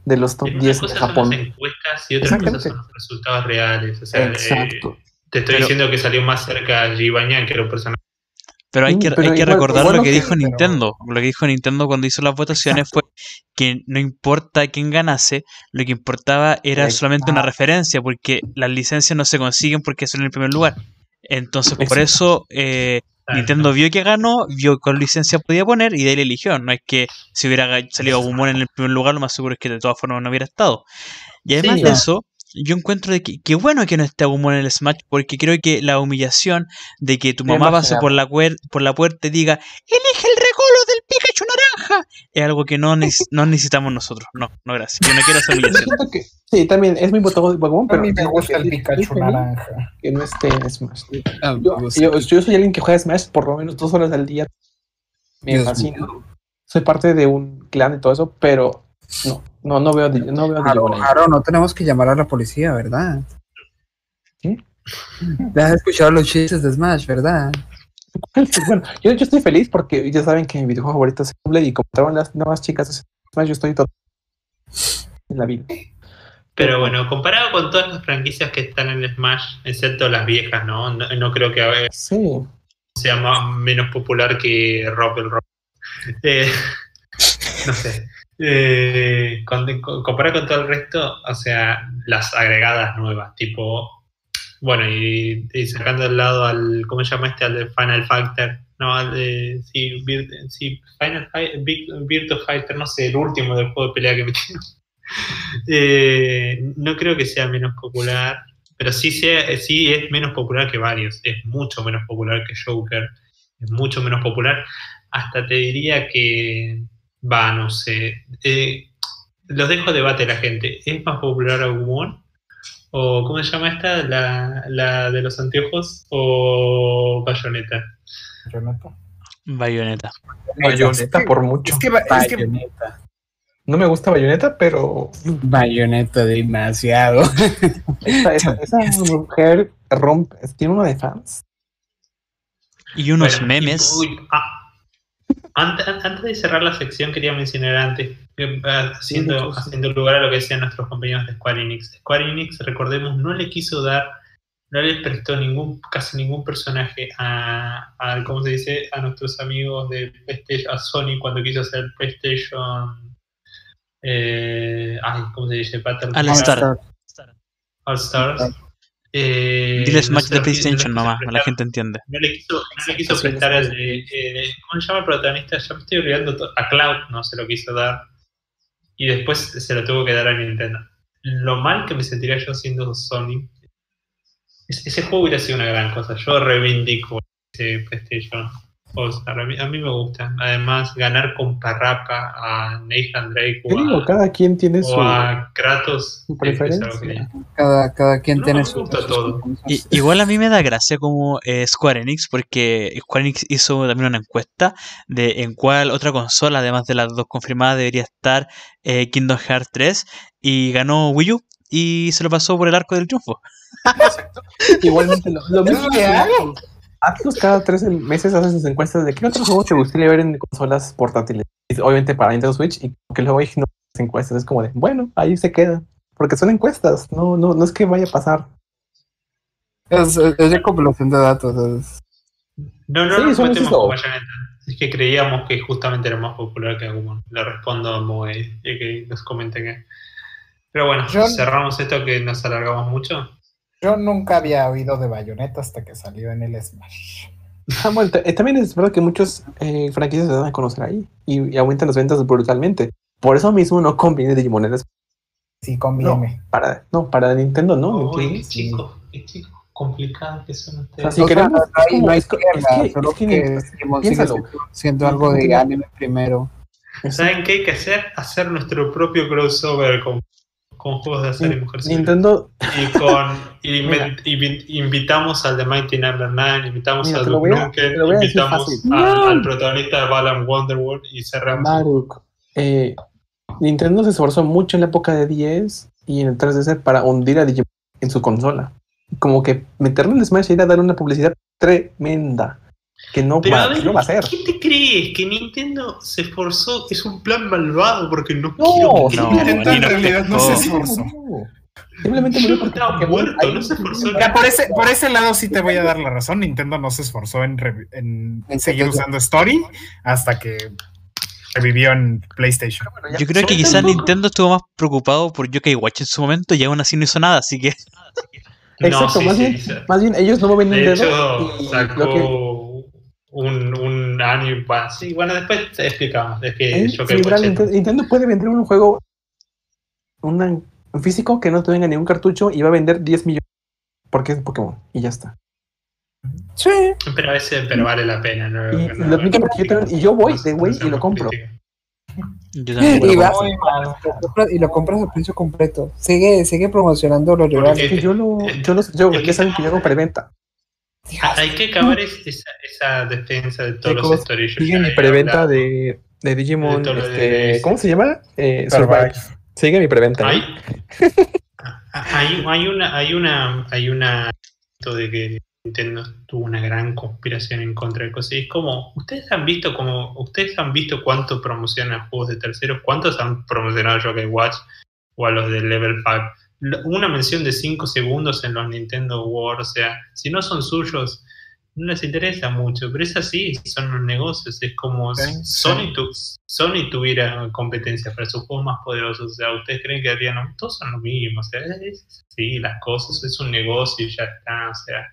de los top En una 10 de cosa son Japón. las encuestas y otras Exactamente. cosas son los resultados reales. O sea, eh, Exacto. te estoy Pero- diciendo que salió más cerca Gibañán, que era un personaje. Pero hay Mm, que, pero hay que igual- recordar igual lo que que- dijo pero- Nintendo. Lo que dijo Nintendo cuando hizo las votaciones fue que no importa quién ganase, lo que importaba era solamente una referencia, porque las licencias no se consiguen porque son en el primer lugar. Entonces, por Exacto. eso eh, Nintendo vio que ganó, vio cuál licencia podía poner y de ahí la eligió. No es que si hubiera salido Agumon en el primer lugar, lo más seguro es que de todas formas no hubiera estado. Y además Sí, de eso, yo encuentro de que, que bueno que no esté Agumon en el Smash, porque creo que la humillación de que tu mamá pase por la, por la puerta y diga, elige el regalo del Pikachu naranja, es algo que no, neces- no necesitamos nosotros. No, no gracias. Yo no quiero esa humillación. que sí, también es mi voto de Pokémon, A pero mí me gusta el Pikachu naranja. que no esté en Smash. Ah, Yo, pues, yo, yo soy alguien que juega Smash por lo menos dos horas al día. Me fascina. Soy parte de un clan y todo eso, pero no, no, no veo, no veo. Jaro, no tenemos que llamar a la policía, ¿verdad? ¿Qué? Deja de escuchar los chistes de Smash, ¿verdad? Bueno, yo, yo estoy feliz porque ya saben que mi videojuego favorito es Blade y como estaban las nuevas chicas de Smash, yo estoy todo en la vida. Pero bueno, comparado con todas las franquicias que están en Smash, excepto las viejas, ¿no? No, no creo que eh, Sí, sea más, menos popular que Rock el Rock. Eh, no sé. Eh, con- comparado con todo el resto, o sea, las agregadas nuevas, tipo bueno, y, sacando al lado al, ¿cómo se llama este? Al de Final Fighter. No, al de, sí, Vir- sí, Final Virtua Fighter, no sé, el último del juego de pelea que metieron. Eh, no creo que sea menos popular, pero sí, sea, sí es menos popular que varios. Es mucho menos popular que Joker. Es mucho menos popular. Hasta te diría que, va, no sé. Eh, los dejo a debate la gente. ¿Es más popular Agumon? ¿O cómo se llama esta? ¿La, la de los anteojos? ¿O Bayonetta? Jonathan. Bayonetta. Bayonetta por mucho. Es que, va- es que Bayonetta. No me gusta Bayonetta, pero Bayonetta demasiado. esa, esa, esa mujer rompe, tiene uno de fans. Y unos Bueno, memes. y- uy, ah, antes, antes de cerrar la sección, quería mencionar antes, que, ah, haciendo, haciendo lugar a lo que decían nuestros compañeros de Square Enix. Square Enix, recordemos, no le quiso dar, no le prestó ningún, casi ningún personaje a, a, ¿cómo se dice? A nuestros amigos de PlayStation, a Sony cuando quiso hacer PlayStation. Eh, ay, ¿cómo se dice? Battle All Star. All Stars. Eh, Dile no Smash se de PlayStation nomás, la gente entiende. no le quiso, no le quiso prestar al eh, ¿cómo se llama el protagonista? Ya me estoy olvidando, a Cloud no se lo quiso dar. Y después se lo tuvo que dar a Nintendo. Lo mal que me sentiría yo siendo Sony. es- ese juego hubiera sido una gran cosa. Yo reivindico ese PlayStation All Star. A mí, a mí me gusta. Además, ganar con Parrapa a Nathan Drake o digo, a, cada quien tiene su, a Kratos. su es- es algo preferencia. que- Cada, cada quien No, tiene me su. todo. igual a mí me da gracia como eh, Square Enix, porque Square Enix hizo también una encuesta de en cuál otra consola, además de las dos confirmadas, debería estar eh, Kingdom Hearts 3, y ganó Wii U y se lo pasó por el arco del triunfo. Igualmente, lo, lo mismo ¿Es Atlus cada tres meses hace sus encuestas de qué otros juegos te gustaría ver en consolas portátiles. Obviamente para Nintendo Switch, y que luego ignora las encuestas. Es como de, bueno, ahí se queda. Porque son encuestas, no, no, no es que vaya a pasar. Es, es, es de compilación de datos. es- No, no Sí, con Bayonetta. Es que creíamos que justamente era más popular que Agumon. Le respondo a Moe y que nos comente que. Pero bueno, Yo- cerramos esto que nos alargamos mucho. Yo nunca había oído de Bayonetta hasta que salió en el Smash. Ah, bueno, ta- también es verdad que muchos eh, franquicias se dan a conocer ahí y, y aumentan las ventas brutalmente. Por eso mismo no conviene Digimon en Smash. Sí, conviene. para, no, para Nintendo no. Uy, qué ¿entiendes? chico, qué chico complicado que son O ustedes. sea, si O sea, queremos, no es hay- no hay es es que- solo es que que Digimon sigue piénsalo. siendo, algo de anime primero. ¿Saben qué hay que hacer? Hacer nuestro propio crossover con, con juegos de hacer y mujer Nintendo, Y con y Mira. me- invi- invitamos al de Mighty Number 9, invitamos Mira, al Duke voy a- Nukem, invitamos al, No. al protagonista de Balan Wonderworld y cerramos. Maruk, eh, Nintendo se esforzó mucho en la época de 10 y en el 3DS para hundir a Digimon en su consola. Como que meterlo en Smash era dar una publicidad tremenda que no, Pero va, a ver, que no va a ser. ¿qué te crees? Que Nintendo se esforzó, es un plan malvado porque no, No, quiero que no, Nintendo ni en realidad no se esforzó. No. Simplemente murió porque Estaba Pokémon- muerto, ahí- no se esforzó. Mira, por ese, por ese lado sí te voy a dar la razón. Nintendo no se esforzó en, revi- en En seguir usando Story hasta que revivió en PlayStation. Yo creo que quizás Nintendo estuvo más preocupado por Yokai Watch en su momento y aún así no hizo nada, así que No, Exacto, sí, más, sí, bien, sí. más bien ellos no mueven un De dedo. hecho, y sacó lo que- un, un anime. bueno, Sí, bueno, después te explicamos. Es que ¿eh? yo Sí, literal, Nintendo, Nintendo puede vender un juego una- un físico que no tenga ningún cartucho y va a vender 10 millones porque es Pokémon y ya está. Sí. Pero a veces pero vale la pena. ¿no? Y, No- yo también- y yo voy de güey y lo compro. yo. Y vas y lo compras a precio completo. Sigue, sigue promocionando los rivales. Es que yo lo, yo los, yo, ya saben que yo hago preventa. Ah, Hay que acabar es- esa, esa defensa de todos los stories. Sigue mi preventa de, de Digimon. De este, de- ¿Cómo se llama? Eh, Survive. Survive. Sigue mi preventa. Hay, ¿eh? hay, hay una, hay una, hay una esto de que Nintendo tuvo una gran conspiración en contra de cosas. Y es como, ustedes han visto como, ustedes han visto cuánto promocionan juegos de terceros, cuántos han promocionado a Yokai Watch o a los de Level 5. Una mención de 5 segundos en los Nintendo World, o sea, si no son suyos, no les interesa mucho, pero es así, son los negocios, es como si Sony, tu- Sony tuviera competencia para sus juegos más poderosos, o sea, ¿ustedes creen que harían todos son lo mismo? O sea, es así, las cosas, es un negocio y ya está, o sea,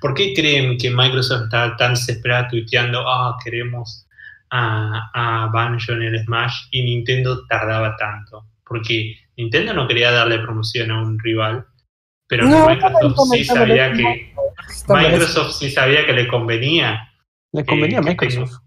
¿por qué creen que Microsoft está tan desesperada tuiteando, ah, queremos a, a Banjo en el Smash y Nintendo tardaba tanto? Porque Nintendo no quería darle promoción a un rival, pero No, Microsoft no, sí sabía que. Microsoft sí sabía que le convenía. Le convenía a que Microsoft.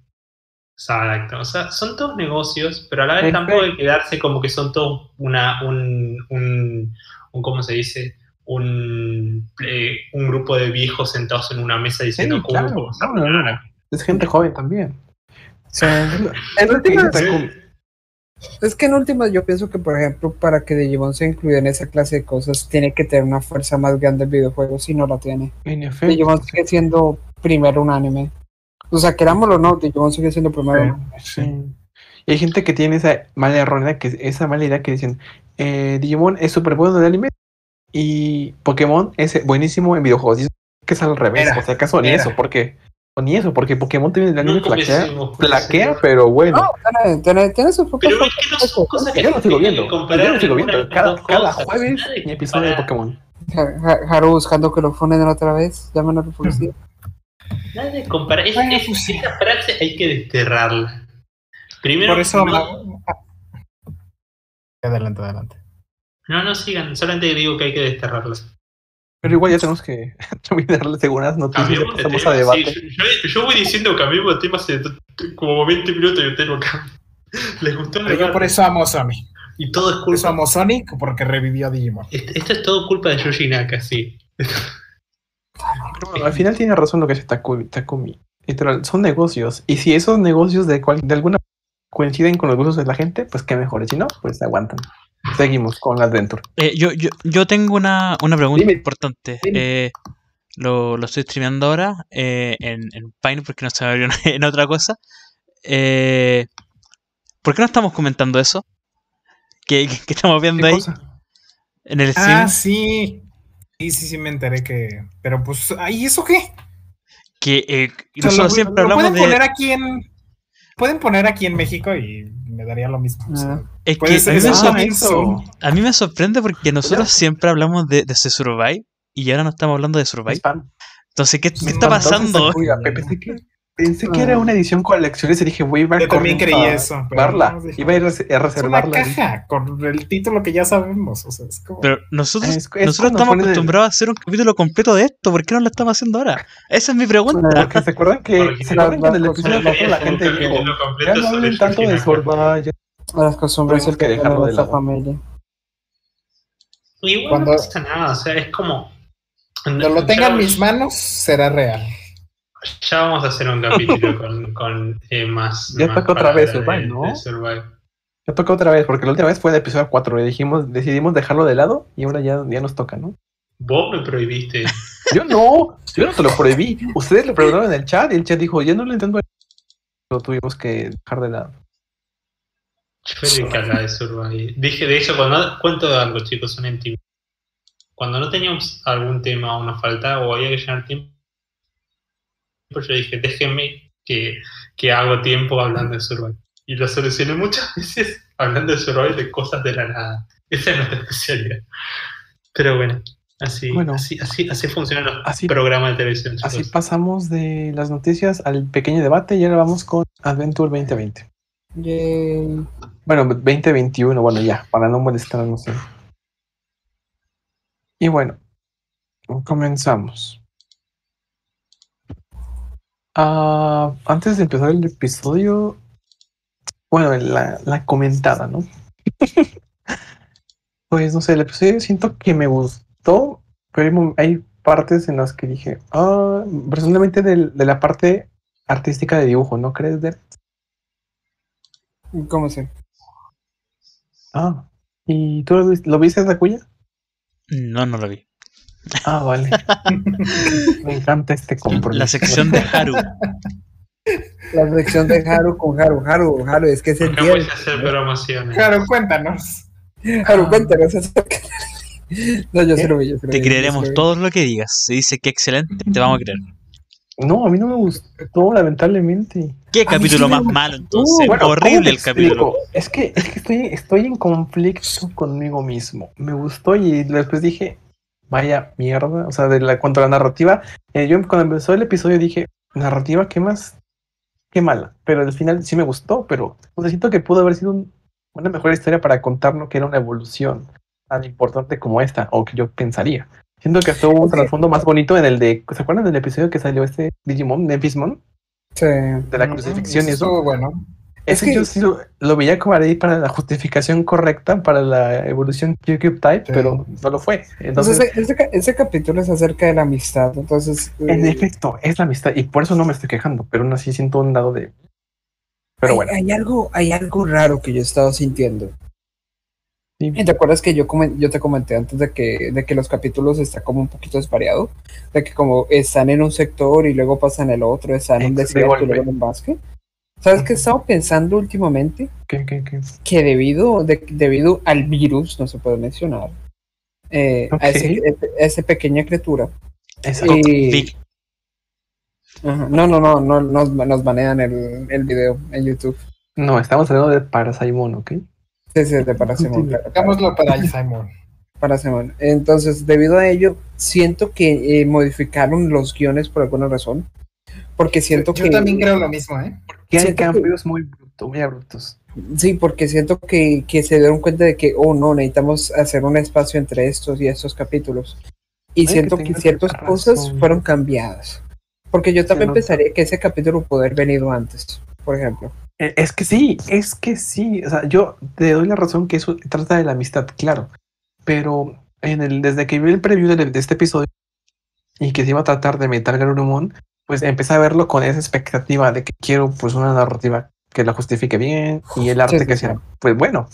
Exacto. O sea, son todos negocios, pero a la vez tampoco hay que quedarse como que son todos una, un, un, un ¿cómo se dice? Un, eh, un grupo de viejos sentados en una mesa Sí, diciendo claro. a No, no, arruinar no. Es gente joven también. O sea, lo que últimas- dice Takumi. Es que en últimas yo pienso que, por ejemplo, para que Digimon se incluya en esa clase de cosas, tiene que tener una fuerza más grande el videojuego, si no la tiene. En efecto. Digimon sigue siendo primero un anime. O sea, querámoslo o no, Digimon sigue siendo primero un anime. Sí. Y hay gente que tiene esa mala errónea, que esa mala idea que dicen, eh, Digimon es súper bueno en anime y Pokémon es buenísimo en videojuegos. Y eso que es al revés, Mira, o sea, acaso ni mira. eso, porque ni eso, porque Pokémon tiene el anime No flaquea, con flaquea, ese- pero bueno. No, tiene, tiene, tiene su propio Pero es que no son cosas que yo lo sigo viendo, yo lo sigo viendo. Cada, jueves mi episodio de. Pokémon. Ha- Ha- Haru buscando que lo funen otra vez. Llamen a la policía. Nada de comparar. Es- Bueno, es- pues, esa frase hay que desterrarla. Primero, Por eso. no, Adelante, adelante. no, no sigan, solamente digo que hay que desterrarla. Pero igual ya tenemos que darle algunas noticias y de pasamos a debate. sí, yo, yo- yo voy diciendo cambiemos de tema hace como 20 minutos y usted no cambia. Les gustó el Pero yo por eso amo a Sony. Y todo es Por eso culpa. amo a Sonic porque revivió a Digimon. Esto, esto es todo culpa de Yoshi Naka, sí. Pero bueno, al final tiene razón lo que dice Takumi. Takumi. Literal, son negocios. Y si esos negocios de, cual- de alguna coinciden con los gustos de la gente, pues qué mejor. Si no, pues aguantan. Seguimos con Adventure. Eh, yo, yo, yo tengo una, una pregunta Dime. importante. Dime. Eh, lo, lo estoy streameando ahora eh, en, en Pine porque no se me abrió en, otra cosa. Eh, ¿Por qué no estamos comentando eso? ¿Qué, qué- qué estamos viendo ¿Qué ahí cosa? en el stream? Ah, sí. Sí, sí, sí, me enteré que. Pero pues, ¿ahí eso qué? Que eh, O sea, nosotros lo- siempre lo hablamos pueden poner aquí en. Pueden poner aquí en México y me daría lo mismo. o sea, Ah. Es que a mí, me a mí me sorprende porque nosotros siempre hablamos de, de Survive y ahora no estamos hablando de Survive. Entonces, ¿qué, qué está pasando? Pensé que, era una edición con lecciones y dije, voy a ir Yo también creí a eso, reservarla. no, Iba a ir a res- a Es una reservarla. caja con el título que ya sabemos. O sea, es como. Pero nosotros, Es- es nosotros estamos ponen el- acostumbrados a hacer un capítulo completo de esto. ¿Por qué no lo estamos haciendo ahora? Esa es mi pregunta. Porque se acuerdan que, ¿se acuerdan que en el episodio pasado la gente dijo, ya no hablen tanto de. Survive. Las costumbres Tenemos que de dejarlo de lado. familia. Igual Cuando- no pasa nada, o sea, es como. Cuando lo tenga en mis manos, será real. Ya vamos a hacer un capítulo con, con eh, más. Ya más toca otra vez Survive, de- ¿no? de Survive. Ya toca otra vez, porque la última vez fue el episodio 4 y dijimos, decidimos dejarlo de lado y ahora ya, ya nos toca, ¿no? Vos me prohibiste. Yo no, yo no te lo prohibí. Ustedes lo preguntaron en el chat y el chat dijo, ya no lo entiendo. Lo tuvimos que dejar de lado. Yo era de Survive. Dije, de hecho, cuando cuento algo, chicos, una intimidad. Cuando no teníamos algún tema o nos faltaba o había que llenar tiempo, yo dije, déjenme que, que hago tiempo hablando de Survive. Y lo solucioné muchas veces hablando de Survive de cosas de la nada. Esa es nuestra especialidad. Pero bueno, así, Bueno. así, así, así funcionan los Así- programas de televisión. Así chicos. pasamos de las noticias al pequeño debate y ahora vamos con Adventure 2020. Yay. Bueno, 2021, bueno, ya, para no molestar, no sé. Y bueno, comenzamos. Ah, antes de empezar el episodio, bueno, la, la comentada, ¿no? pues no sé, el episodio siento que me gustó, pero hay, partes en las que dije, ah, personalmente del- de la parte artística de dibujo, ¿no crees? Der? ¿Cómo se? Ah, ¿y tú lo, vis- lo viste, Takuya? No, no lo vi. Ah, vale. Me encanta este compromiso. La sección de Haru. La sección de Haru con Haru. Haru, Haru, es que es el No día. voy a hacer promociones. Claro, cuéntanos. Haru, cuéntanos. acerca de- No, yo lo vi, yo se lo Te yo creeremos todo lo que digas. Si dice que excelente, te vamos a creer. No, a mí no me gustó, lamentablemente. ¿Qué capítulo sí más gustó. malo entonces? Bueno, ¿cómo Horrible el capítulo. Es que, es que estoy, estoy en conflicto conmigo mismo. Me gustó y después dije, vaya mierda. O sea, de la, cuanto a la narrativa, eh, yo cuando empezó el episodio dije, narrativa, ¿qué más? Qué mala. Pero al final sí me gustó, pero o sea, siento que pudo haber sido un- una mejor historia para contarnos que era una evolución tan importante como esta, o que yo pensaría. Siento que estuvo un trasfondo más bonito en el de, ¿se acuerdan del episodio que salió este Digimon, Memphismon? Sí. De la crucifixión y eso. estuvo bueno. Es que- yo sí lo, lo veía como ahí para la justificación correcta para la evolución QQ Type, Sí. pero no lo fue. Entonces, Entonces, ese, ese ca- ese capítulo es acerca de la amistad. Entonces, en eh, efecto, es la amistad y por eso no me estoy quejando, pero aún así siento un lado de. Pero hay, bueno, hay algo, hay algo raro que yo he estado sintiendo. sí. ¿Y ¿Te acuerdas que yo, yo te comenté antes de que, de que los capítulos están como un poquito desvariado? De que como están en un sector y luego pasan el otro, están en un desierto y luego en un bosque. ¿Sabes qué he estado pensando últimamente? ¿Qué, qué, qué? Que debido, de- debido al virus, no se puede mencionar, eh, a, ese- a esa pequeña criatura. Esa- eh, ajá, no, no, no, no nos, nos banean el, el video en YouTube. No, estamos hablando de Parasaimon, ¿ok? Sí, sí, de claro. Hagámoslo para Simon. para semana. Entonces, debido a ello, siento que eh, modificaron los guiones por alguna razón. Porque siento Yo que. también creo lo mismo, ¿eh? Que hay Siento que- cambios muy brutos, muy abruptos. Sí, porque siento que, que se dieron cuenta de que, oh no, necesitamos hacer un espacio entre estos y estos capítulos. Y Puede siento que ciertas cosas fueron cambiadas. Porque yo también no. pensaría que ese capítulo pudo haber venido antes, por ejemplo. Eh, Es que sí, es que sí. O sea, yo te doy la razón que eso trata de la amistad, claro. Pero en el, desde que vi el preview de, de este episodio y que se iba a tratar de Metal Garurumon, pues empecé a verlo con esa expectativa de que quiero pues una narrativa que la justifique bien y el arte Sí, que sea pues bueno.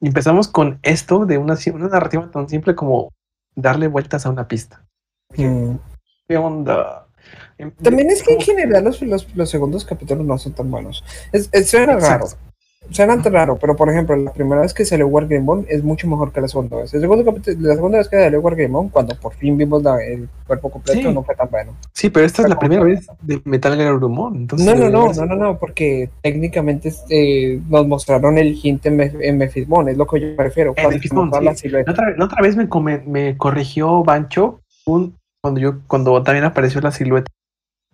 Empezamos con esto de una, una narrativa tan simple como darle vueltas a una pista. Mm. ¿Qué onda? Em- También es que en general los, los, los segundos capítulos no son tan buenos. Es, es suena raro. Suena tan raro, pero por ejemplo, la primera vez que salió Wargreymon es mucho mejor que la segunda vez. El segundo la segunda vez que salió Wargreymon, cuando por fin vimos la- el cuerpo completo, Sí. no fue tan bueno. Sí, pero esta es la primera vez de Metal Garurumon. Entonces No, no, no, no, no, no, porque técnicamente eh, nos mostraron el hint en, Mef- en es lo que yo prefiero. Sí. la otra, la otra vez me, me corrigió Bancho un, cuando yo cuando también apareció la silueta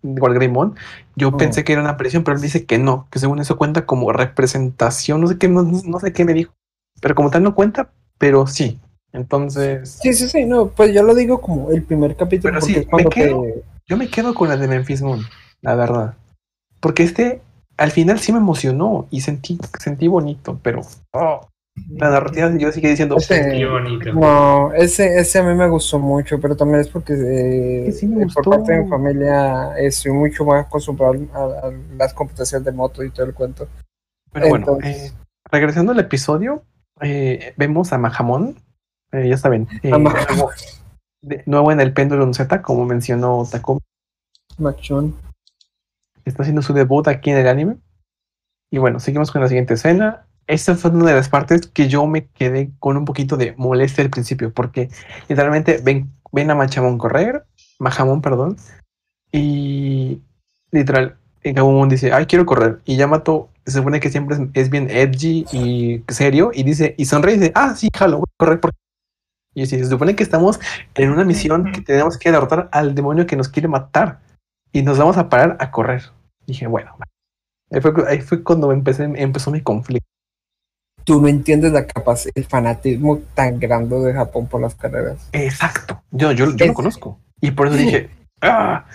Wargreymon. Yo Oh. pensé que era una aparición, pero él dice que no, que según eso cuenta como representación, no sé qué, no, no sé qué me dijo, pero como tal no cuenta, pero sí. Entonces, Sí, sí, sí, no, pues yo lo digo como el primer capítulo, Pero sí, me quedo- yo me quedo con la de Memphis Moon, la verdad. Porque este, al final sí me emocionó y sentí, sentí bonito, pero oh, la narrativa yo sigue diciendo, Ese- Qué bonito. No, ese, ese a mí me gustó mucho, pero también es porque eh, Que sí me por parte de mi familia estoy mucho más acostumbrado a, a las computaciones de moto y todo el cuento. Pero bueno, eh, regresando al episodio, eh, vemos a Mahamon, eh, ya saben, eh, de- nuevo en el Pendulum Z, como mencionó Takumi, Machón. está haciendo su debut aquí en el anime. Y bueno, seguimos con la siguiente escena. Esta fue una de las partes que yo me quedé con un poquito de molestia al principio, porque literalmente ven, ven a Machamon correr, Mahamon, perdón, y literal, Gabumon dice, ay, quiero correr. Y Yamato se supone que siempre es, es bien edgy y serio, y dice, y sonríe y dice, ah, sí, jalo, voy a correr. Porque... Y así, se supone que estamos en una misión que tenemos que derrotar al demonio que nos quiere matar, y nos vamos a parar a correr. Dije, bueno, ahí fue, ahí fue cuando empecé, empezó mi conflicto. Tú no entiendes la capacidad, el fanatismo tan grande de Japón por las carreras. Exacto. Yo, yo, yo lo conozco. Y por eso dije, ah,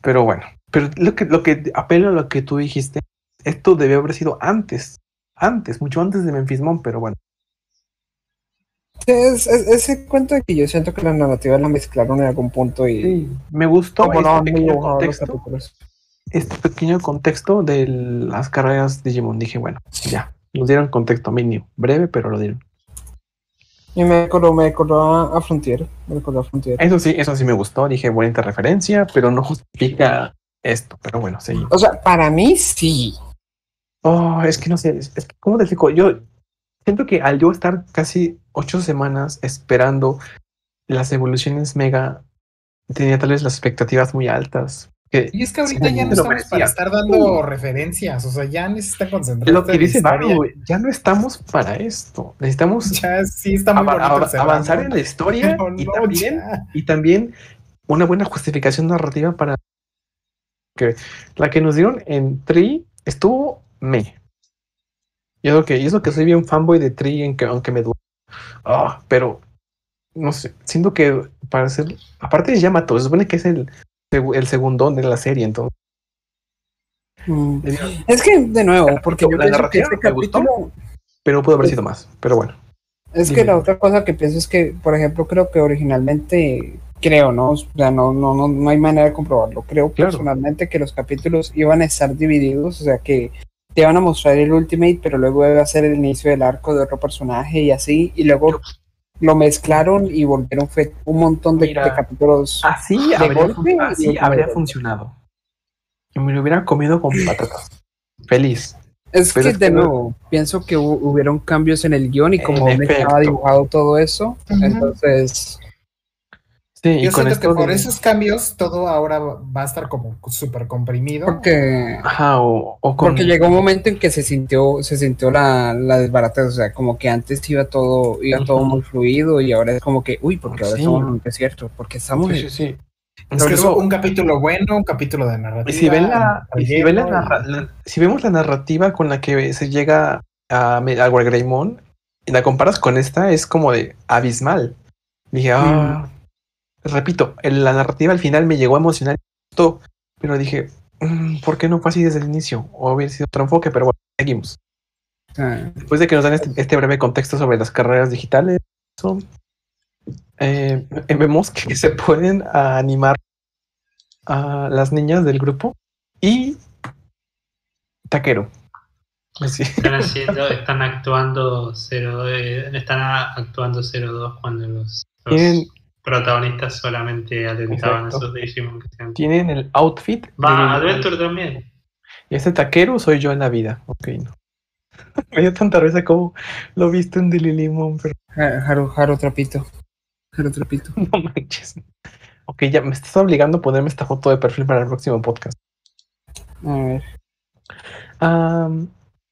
pero bueno. Pero lo que, lo que apelo a lo que tú dijiste, esto debió haber sido antes. Antes, mucho antes de Memphismon, pero bueno. Es, es- ese cuento de que yo siento que la narrativa la mezclaron en algún punto y... Me gustó no este pequeño contexto. Este pequeño contexto de las carreras Digimon. Dije, bueno, ya. Nos dieron contexto mínimo. Breve, pero lo dieron. Y me recordó, me a, Frontier. Me a Frontier. Eso sí, eso sí me gustó. Dije, bonita referencia, pero no justifica esto. Pero bueno, sí. O sea, para mí sí. Oh, es que no sé, es, es que, ¿cómo te explico? Yo siento que al yo estar casi ocho semanas esperando las evoluciones mega, tenía tal vez las expectativas muy altas. Que Y es que ahorita ya no estamos merecía. para estar dando referencias, o sea, ya necesita concentrarse lo que dice ya no estamos para esto. Necesitamos Ya sí está muy avanzar en la historia y, también, ya. y también una buena justificación narrativa para que la que nos dieron en Tree estuvo me. Yo creo que, y eso que soy bien fanboy de Tree, en que, aunque me duele. Ah, pero no sé, siento que para ser, aparte de Yamato, se supone que es el, el segundón de la serie, entonces. Mm. Es que, de nuevo, porque yo La pienso que narrativa este gustó. Pero pudo haber sido más, pero bueno. Es que la otra cosa que pienso es que, por ejemplo, creo que originalmente, creo, ¿no? O sea, no, no, no, no hay manera de comprobarlo. Creo Claro. personalmente que los capítulos iban a estar divididos, o sea, que te iban a mostrar el Ultimate, pero luego iba a ser el inicio del arco de otro personaje y así, y luego lo mezclaron y volvieron fue un montón de, Mira. de capítulos. Así De habría, golpe así habría funcionado. Y me lo hubiera comido con patatas. Feliz. Es Pero que, es de que no- nuevo, pienso que hu- hubieron cambios en el guion y como En aún estaba dibujado todo eso, entonces Sí, y Yo con siento esto que por de- esos cambios todo ahora va a estar como súper comprimido. porque Ajá, o, o con- Porque llegó un momento en que se sintió, se sintió la, la desbaratez, o sea, como que antes iba todo, iba todo muy fluido y ahora es como que, uy, porque ahora Sí. estamos en un desierto, porque estamos Sí, sí, sí. Es que es Luego- un capítulo bueno, un capítulo de narrativa. y si ven la, y si, ven la relleno, narra- la- si vemos la narrativa con la que se llega a, a Wargreymon y la comparas con esta, es como de abismal. Dije, ah, repito, el- la narrativa al final me llegó a emocionar, todo, pero dije, "Mm, ¿por qué no fue así desde el inicio? O hubiera sido otro enfoque, pero bueno, seguimos. sea, Después de que nos dan este, este breve contexto sobre las carreras digitales, eso, eh, vemos que se pueden animar a las niñas del grupo y Taquero. Así. Están haciendo, están actuando 0, están a- actuando 02 cuando los, los Tienen, protagonistas solamente atentaban a Exacto. esos Digimon que sean. tienen el outfit. Va, Adventure también. Y este taquero soy yo en la vida. Ok, no. Me dio tanta risa como lo viste en Dilly Limón, pero Jaro, Jaro Trapito. Jaro Trapito. no manches. Ok, ya me estás obligando a ponerme esta foto de perfil para el próximo podcast. A ver.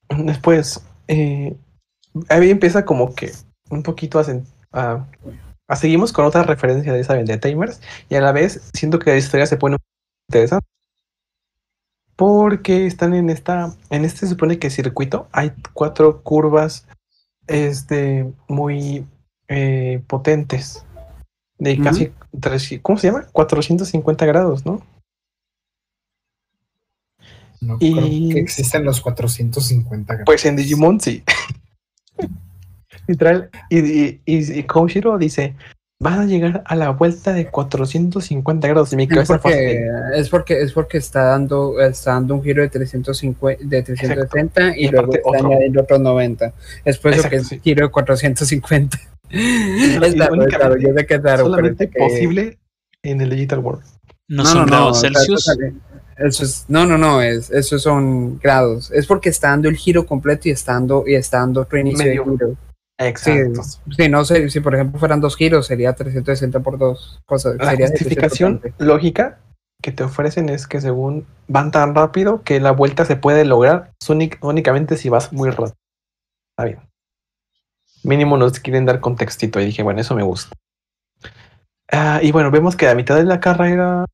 Después, eh, ahí empieza como que un poquito a, a- a seguimos con otra referencia de esa de Tamers y a la vez siento que la historia se pone interesante porque están en esta, en este se supone que circuito hay cuatro curvas, este, muy eh, potentes de casi, tres- ¿cómo se llama? 450 grados, ¿no? No Y- creo que existen los 450 grados. Pues en Digimon sí. Literal. Y, y, y, y Koshiro dice: Van a llegar a la vuelta de 450 grados. Y mi Es cabeza fue porque, es porque es porque está dando está dando un giro de 350 de 370 y, Y luego está otro. añadiendo otros 90 es por eso que es Exacto, sí. giro de 450 es raro, es raro, yo sé que es raro pero solamente es que- posible en el Digital World. No, son grados o sea, Celsius. eso es, no, no, no, es, eso son grados. Es porque está dando el giro completo y está dando, y está dando otro inicio Medio. de giro. Exacto. Sí, no sé, si por ejemplo fueran dos giros, sería 360 por dos cosas. La sería justificación 720. lógica que te ofrecen es que según van tan rápido que la vuelta se puede lograr únic- únicamente si vas muy rápido. Está bien. Mínimo nos quieren dar contextito y dije, bueno, eso me gusta. Ah, y bueno, vemos que a mitad de la carrera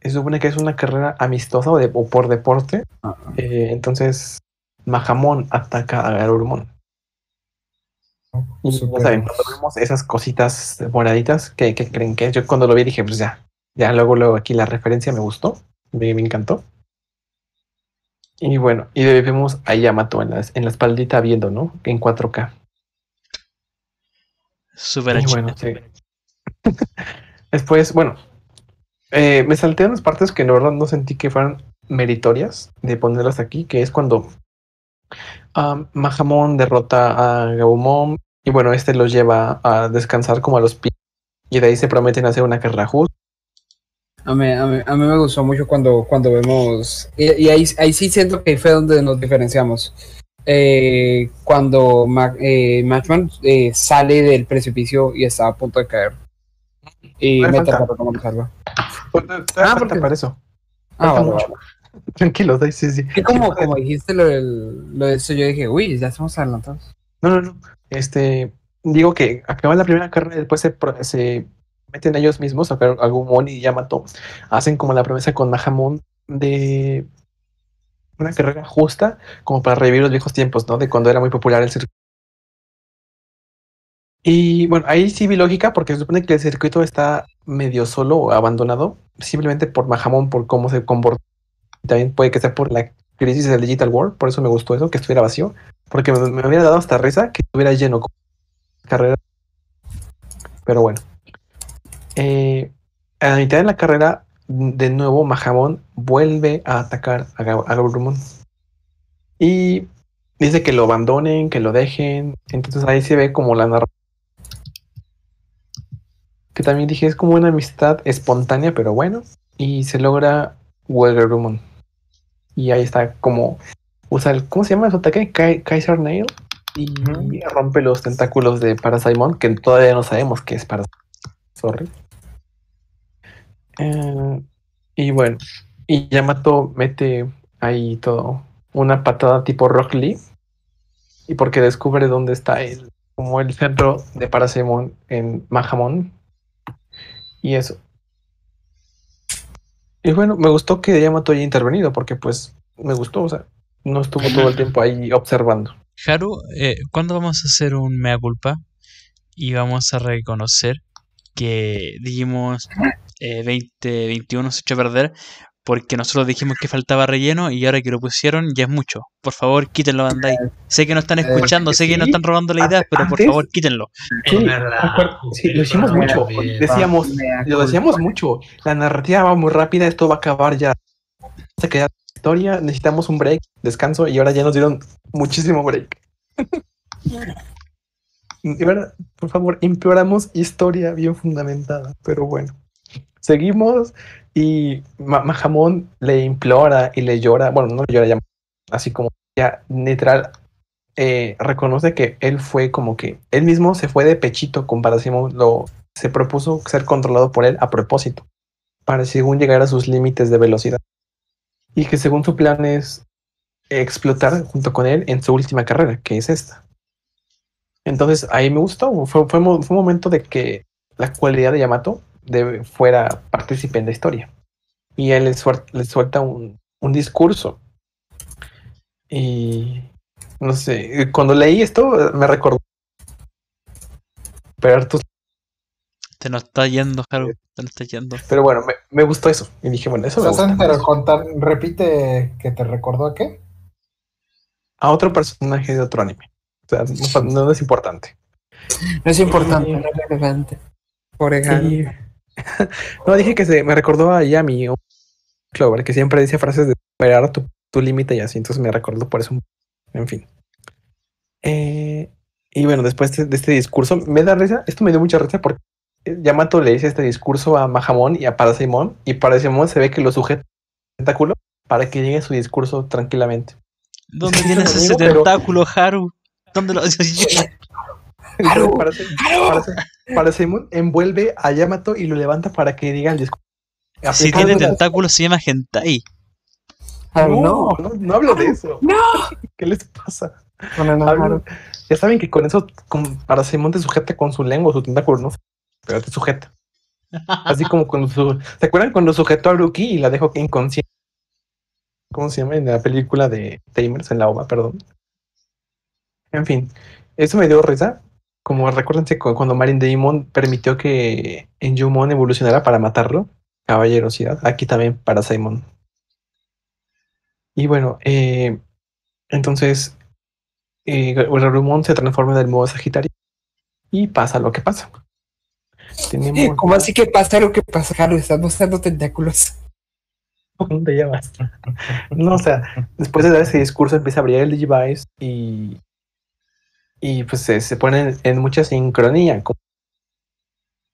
se supone que es una carrera amistosa o, de- o por deporte. Eh, entonces, Majamón ataca a Garurumon. Y ya Súper. saben, cuando vemos esas cositas moraditas, ¿qué, qué creen que es? Yo cuando lo vi dije, pues ya, ya luego, luego aquí la referencia me gustó, me, me encantó. Y bueno, y vemos a Yamato en, las, en la espaldita viendo, ¿no? En 4K. Super Y HD. bueno, sí. Después, bueno, eh, me salté unas partes que la verdad no sentí que fueran meritorias de ponerlas aquí, que es cuando um, Mahamon derrota a Gabumon y bueno, este los lleva a descansar como a los pies y de ahí se prometen hacer una carrera justa. A mí, a, mí, a mí me gustó mucho cuando, cuando vemos, y, y ahí, ahí sí siento que fue donde nos diferenciamos. Eh, cuando Ma- eh, Matchman eh, sale del precipicio y está a punto de caer. Y me trataron como lo salva. Ah, porque- para eso. Ah, vale, mucho. vale. Tranquilos, ahí sí, sí. Que como, como dijiste lo, del, lo de eso, yo dije, uy, ya estamos adelantados. No, no, no. Este, digo que acaba la primera carrera y después se, se meten ellos mismos, a Agumon y Yamato, hacen como la promesa con Mahamon de una carrera justa, como para revivir los viejos tiempos, ¿no? De cuando era muy popular el circuito. Y bueno, ahí sí vi lógica, porque se supone que el circuito está medio solo o abandonado, simplemente por Mahamon, por cómo se comporta. También puede que sea por la crisis del Digital World, por eso me gustó eso, que estuviera vacío, porque me, me hubiera dado hasta risa que estuviera lleno como carrera. Pero bueno. Eh, a la mitad de la carrera, de nuevo, Mahamon vuelve a atacar a, Ga- a Garurumon. Y dice que lo abandonen, que lo dejen. Entonces ahí se ve como la narración. Que también dije, es como una amistad espontánea, pero bueno. Y se logra Garurumon. Y ahí está como usa el, ¿cómo se llama su ataque? Kai- Kaiser Nail. Y rompe los tentáculos de Parasaimon, que todavía no sabemos qué es Parasaimon. Sorry. Eh, y bueno, y Yamato mete ahí todo una patada tipo Rock Lee. Y porque descubre dónde está el, como el centro de Parasaimon en Mahamon. Y eso. Y bueno, me gustó que Yamato haya intervenido, porque pues me gustó, o sea, no estuvo todo el tiempo ahí observando. Haru, eh, ¿cuándo vamos a hacer un mea culpa? Y vamos a reconocer que dijimos eh, 2021 se echó a perder porque nosotros dijimos que faltaba relleno y ahora que lo pusieron ya es mucho. Por favor, quítenlo, Bandai. Sé que no están escuchando, sé que no están robando la idea, pero por favor, quítenlo. Sí, lo hicimos mucho. Decíamos, lo decíamos mucho. La narrativa va muy rápida, esto va a acabar ya. Se queda la historia, necesitamos un break, descanso, y ahora ya nos dieron muchísimo break. Y ahora, por favor, imploramos historia bien fundamentada, pero bueno. Seguimos y Ma- Mahamon le implora y le llora, bueno, no le llora ya, así como ya literal eh, reconoce que él fue como que él mismo se fue de pechito con Parasimón, lo se propuso ser controlado por él a propósito, para según llegar a sus límites de velocidad. Y que según su plan es explotar junto con él en su última carrera, que es esta. Entonces ahí me gustó, fue, fue, fue un momento de que la cualidad de Yamato de, fuera partícipe en la historia. Y él le, suelta un, un discurso. Y no sé, cuando leí esto me recordó. Pero, tus- Te nos está yendo, Haru. Te nos está yendo. pero bueno, me, me gustó eso. Y dije, bueno, eso me gusta. pero contar, repite que te recordó a qué. A otro personaje de otro anime. O sea, no, es importante. No es importante, no es relevante. Por ejemplo. no, dije que se me recordó a Yami, Clover, que siempre dice frases de superar tu, tu límite y así. Entonces me recordó por eso. En fin. Eh, y bueno, después de, de este discurso, me da risa. Esto me dio mucha risa porque Yamato le dice este discurso a Mahamon y a Parasimón. Y Parasimón se ve que lo sujeta el tentáculo para que llegue su discurso tranquilamente. ¿Dónde tienes ese tentáculo, Haru? ¿Dónde lo.? Haru, Entonces, Parase- Parasimón envuelve a Yamato y lo levanta para que diga el discurso. si tiene la- tentáculo se llama hentai. Haru, no, no. no, hablo de eso. No. ¿Qué les pasa? No, no, no, Hablo- Haru. ya saben que con eso, con Parasimón te sujeta con su lengua, su tentáculo, no sé, pero te sujeta. Así como cuando su, ¿se acuerdan cuando sujetó a Ruki y la dejó inconsciente? ¿Cómo se llama? En la película de Tamers, en la OVA, perdón. En fin, eso me dio risa. Como recuérdense cu- cuando Marin Daemon permitió que Enjumon evolucionara para matarlo. Caballerosidad. Aquí también para Simon. Y bueno, eh, entonces eh, Garurumon se transforma en el modo Sagitario y pasa lo que pasa. Tenemos ¿Cómo así que pasa lo que pasa, Haru? Estás mostrando tentáculos. ¿Dónde ya? No, o sea, después de dar ese discurso empieza a brillar el Digivice y, y pues se, se ponen en mucha sincronía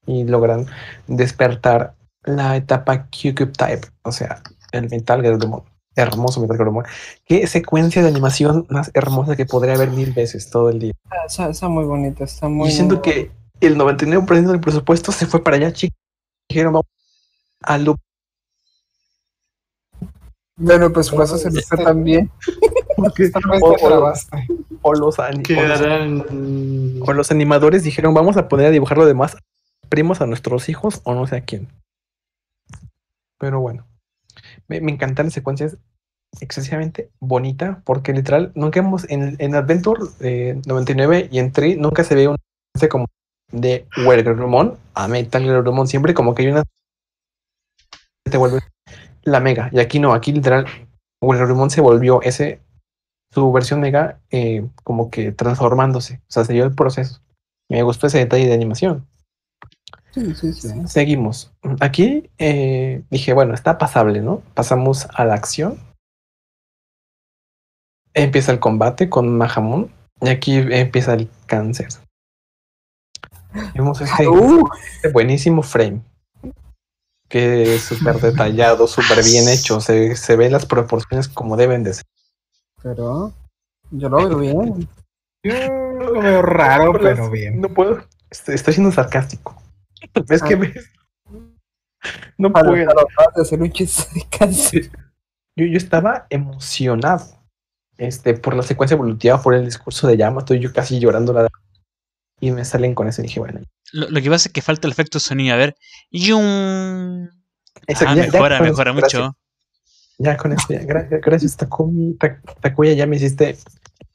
y logran despertar la etapa Q-Cube Type, o sea, el Metal Garurumon. Hermoso Metal Garurumon. Qué secuencia de animación más hermosa que podría haber mil veces todo el día. Ah, Está, está muy bonito, está muy. Y siento que el 99% del presupuesto se fue para allá, chicos. Dijeron, vamos a loop. Bueno, pues por eso se lo está también. Porque- o, los, o los- Quedarán. o los animadores dijeron, vamos a poner a dibujar lo demás primos a nuestros hijos o no sé a quién. Pero bueno, me, me encantan las secuencias excesivamente bonita porque literal nunca hemos en, en Adventure eh, 99 y en Tree nunca se ve una secuencia como de Wergrumon a Metal Wergrumon siempre como que hay una te vuelve la mega y aquí no aquí literal Wergrumon se volvió ese su versión mega eh, como que transformándose o sea se dio el proceso me gustó ese detalle de animación Sí, sí, sí. Seguimos. Aquí eh, dije, bueno, está pasable, ¿no? Pasamos a la acción. Empieza el combate con Mahamon. Y aquí empieza el cáncer. Vemos este, Uh, este buenísimo frame. Que es súper detallado, súper bien hecho. Se, se ven las proporciones como deben de ser. Pero yo lo veo bien. Yo lo veo raro, pero bien. No puedo. Estoy, estoy siendo sarcástico. ¿Ves Ah. que ves? No Para, puedo. para tratar de hacer un chiste de cáncer. Yo, yo estaba emocionado este, por la secuencia evolutiva, por el discurso de llama. Estoy yo casi llorando la y me salen con eso y dije, bueno, Lo, lo que pasa es que falta el efecto sonido. A ver. ¡Yum! eso, Ah, ya- ya mejora, mejora gracias. mucho. Ya con eso, ya, gra- gracias Takumi, Ta- Takuya, ya me hiciste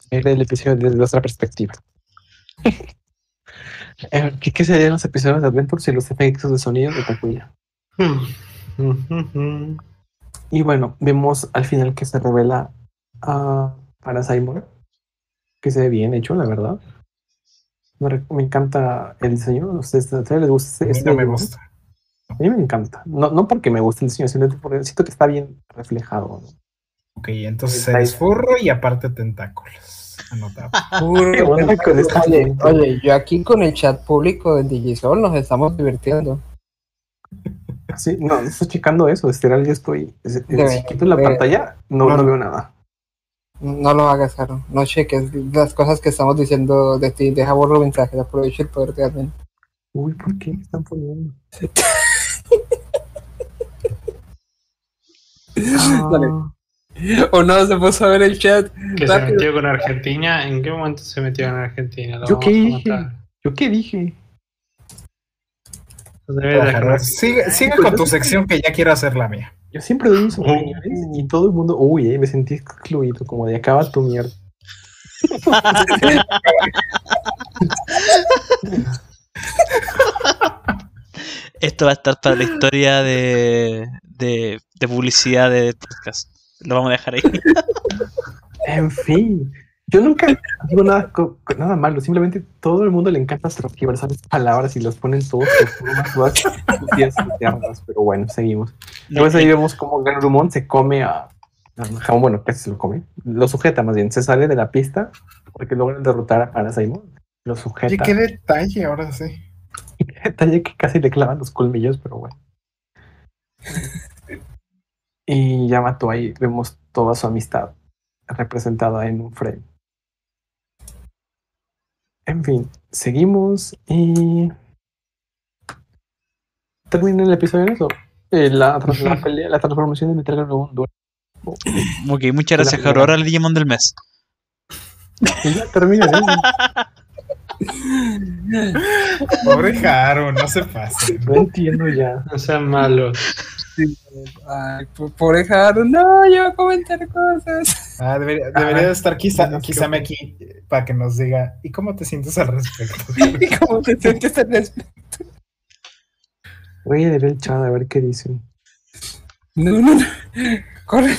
ver el episodio desde otra perspectiva. Eh, ¿Qué, ¿Qué serían los episodios de Adventure sin los efectos de sonido de Takuya? Y bueno, vemos al final que se revela a para Simon, que se ve bien hecho, la verdad. Me, encanta el diseño. ¿A ustedes, les gusta A mí este no me gusta. A mí me encanta. No, no porque me guste el diseño, sino porque siento que está bien reflejado. ¿no? Ok, entonces eres furro y aparte tentáculos. Anotado. ¿Qué onda con esta Oye, oye, yo aquí con el chat público de Digisol nos estamos divirtiendo. Sí, no, no estoy checando eso. Literal, yo estoy. Si quito la pantalla, no, no. no veo nada. No lo hagas, Caro. No cheques las cosas que estamos diciendo de ti. Deja borro mensajes. Aprovecha el poder de admin. Uy, ¿por qué me están poniendo? Dale. O no, se puso a ver el chat. Que se metió con Argentina. ¿En qué momento se metió con Argentina? Lo ¿Yo qué dije? ¿Yo qué dije? Sigue con tu sección que ya quiero hacer la mía. Yo siempre doy mis opiniones y todo el mundo, uy, eh, me sentí excluido, como de acaba tu mierda. Esto va a estar para la historia de, de, de publicidad de podcast. Lo vamos a dejar ahí. En fin, yo nunca digo nada, nada malo, simplemente todo el mundo le encanta transversar palabras y los ponen todos formas todas sucias y tiernas, pero bueno, seguimos. Después ahí vemos cómo Garurumon se come a, a bueno, casi se lo come, lo sujeta más bien, se sale de la pista porque logran derrotar a Parasaimon, lo sujeta. qué detalle, ahora sí. detalle que casi le clavan los colmillos, pero bueno. Y Yamato ahí vemos toda su amistad representada en un frame. En fin, seguimos y termina el episodio en eso. Eh, la, la pelea, la transformación de Metal Gear Robot dura. Ok, muchas gracias, Jaro. Ahora el Digimon del mes. Y ya termina. Pobre Jaro, no se pase. No entiendo ya. No sean malos. Ay, pobre Jaro. No, yo voy a comentar cosas. Ah, debería, debería de estar quizá, quizá aquí para que nos diga, ¿y cómo te sientes al respecto? ¿Y cómo te sientes en esto? Voy a leer el chat a ver qué dicen. No, no, no. Corre.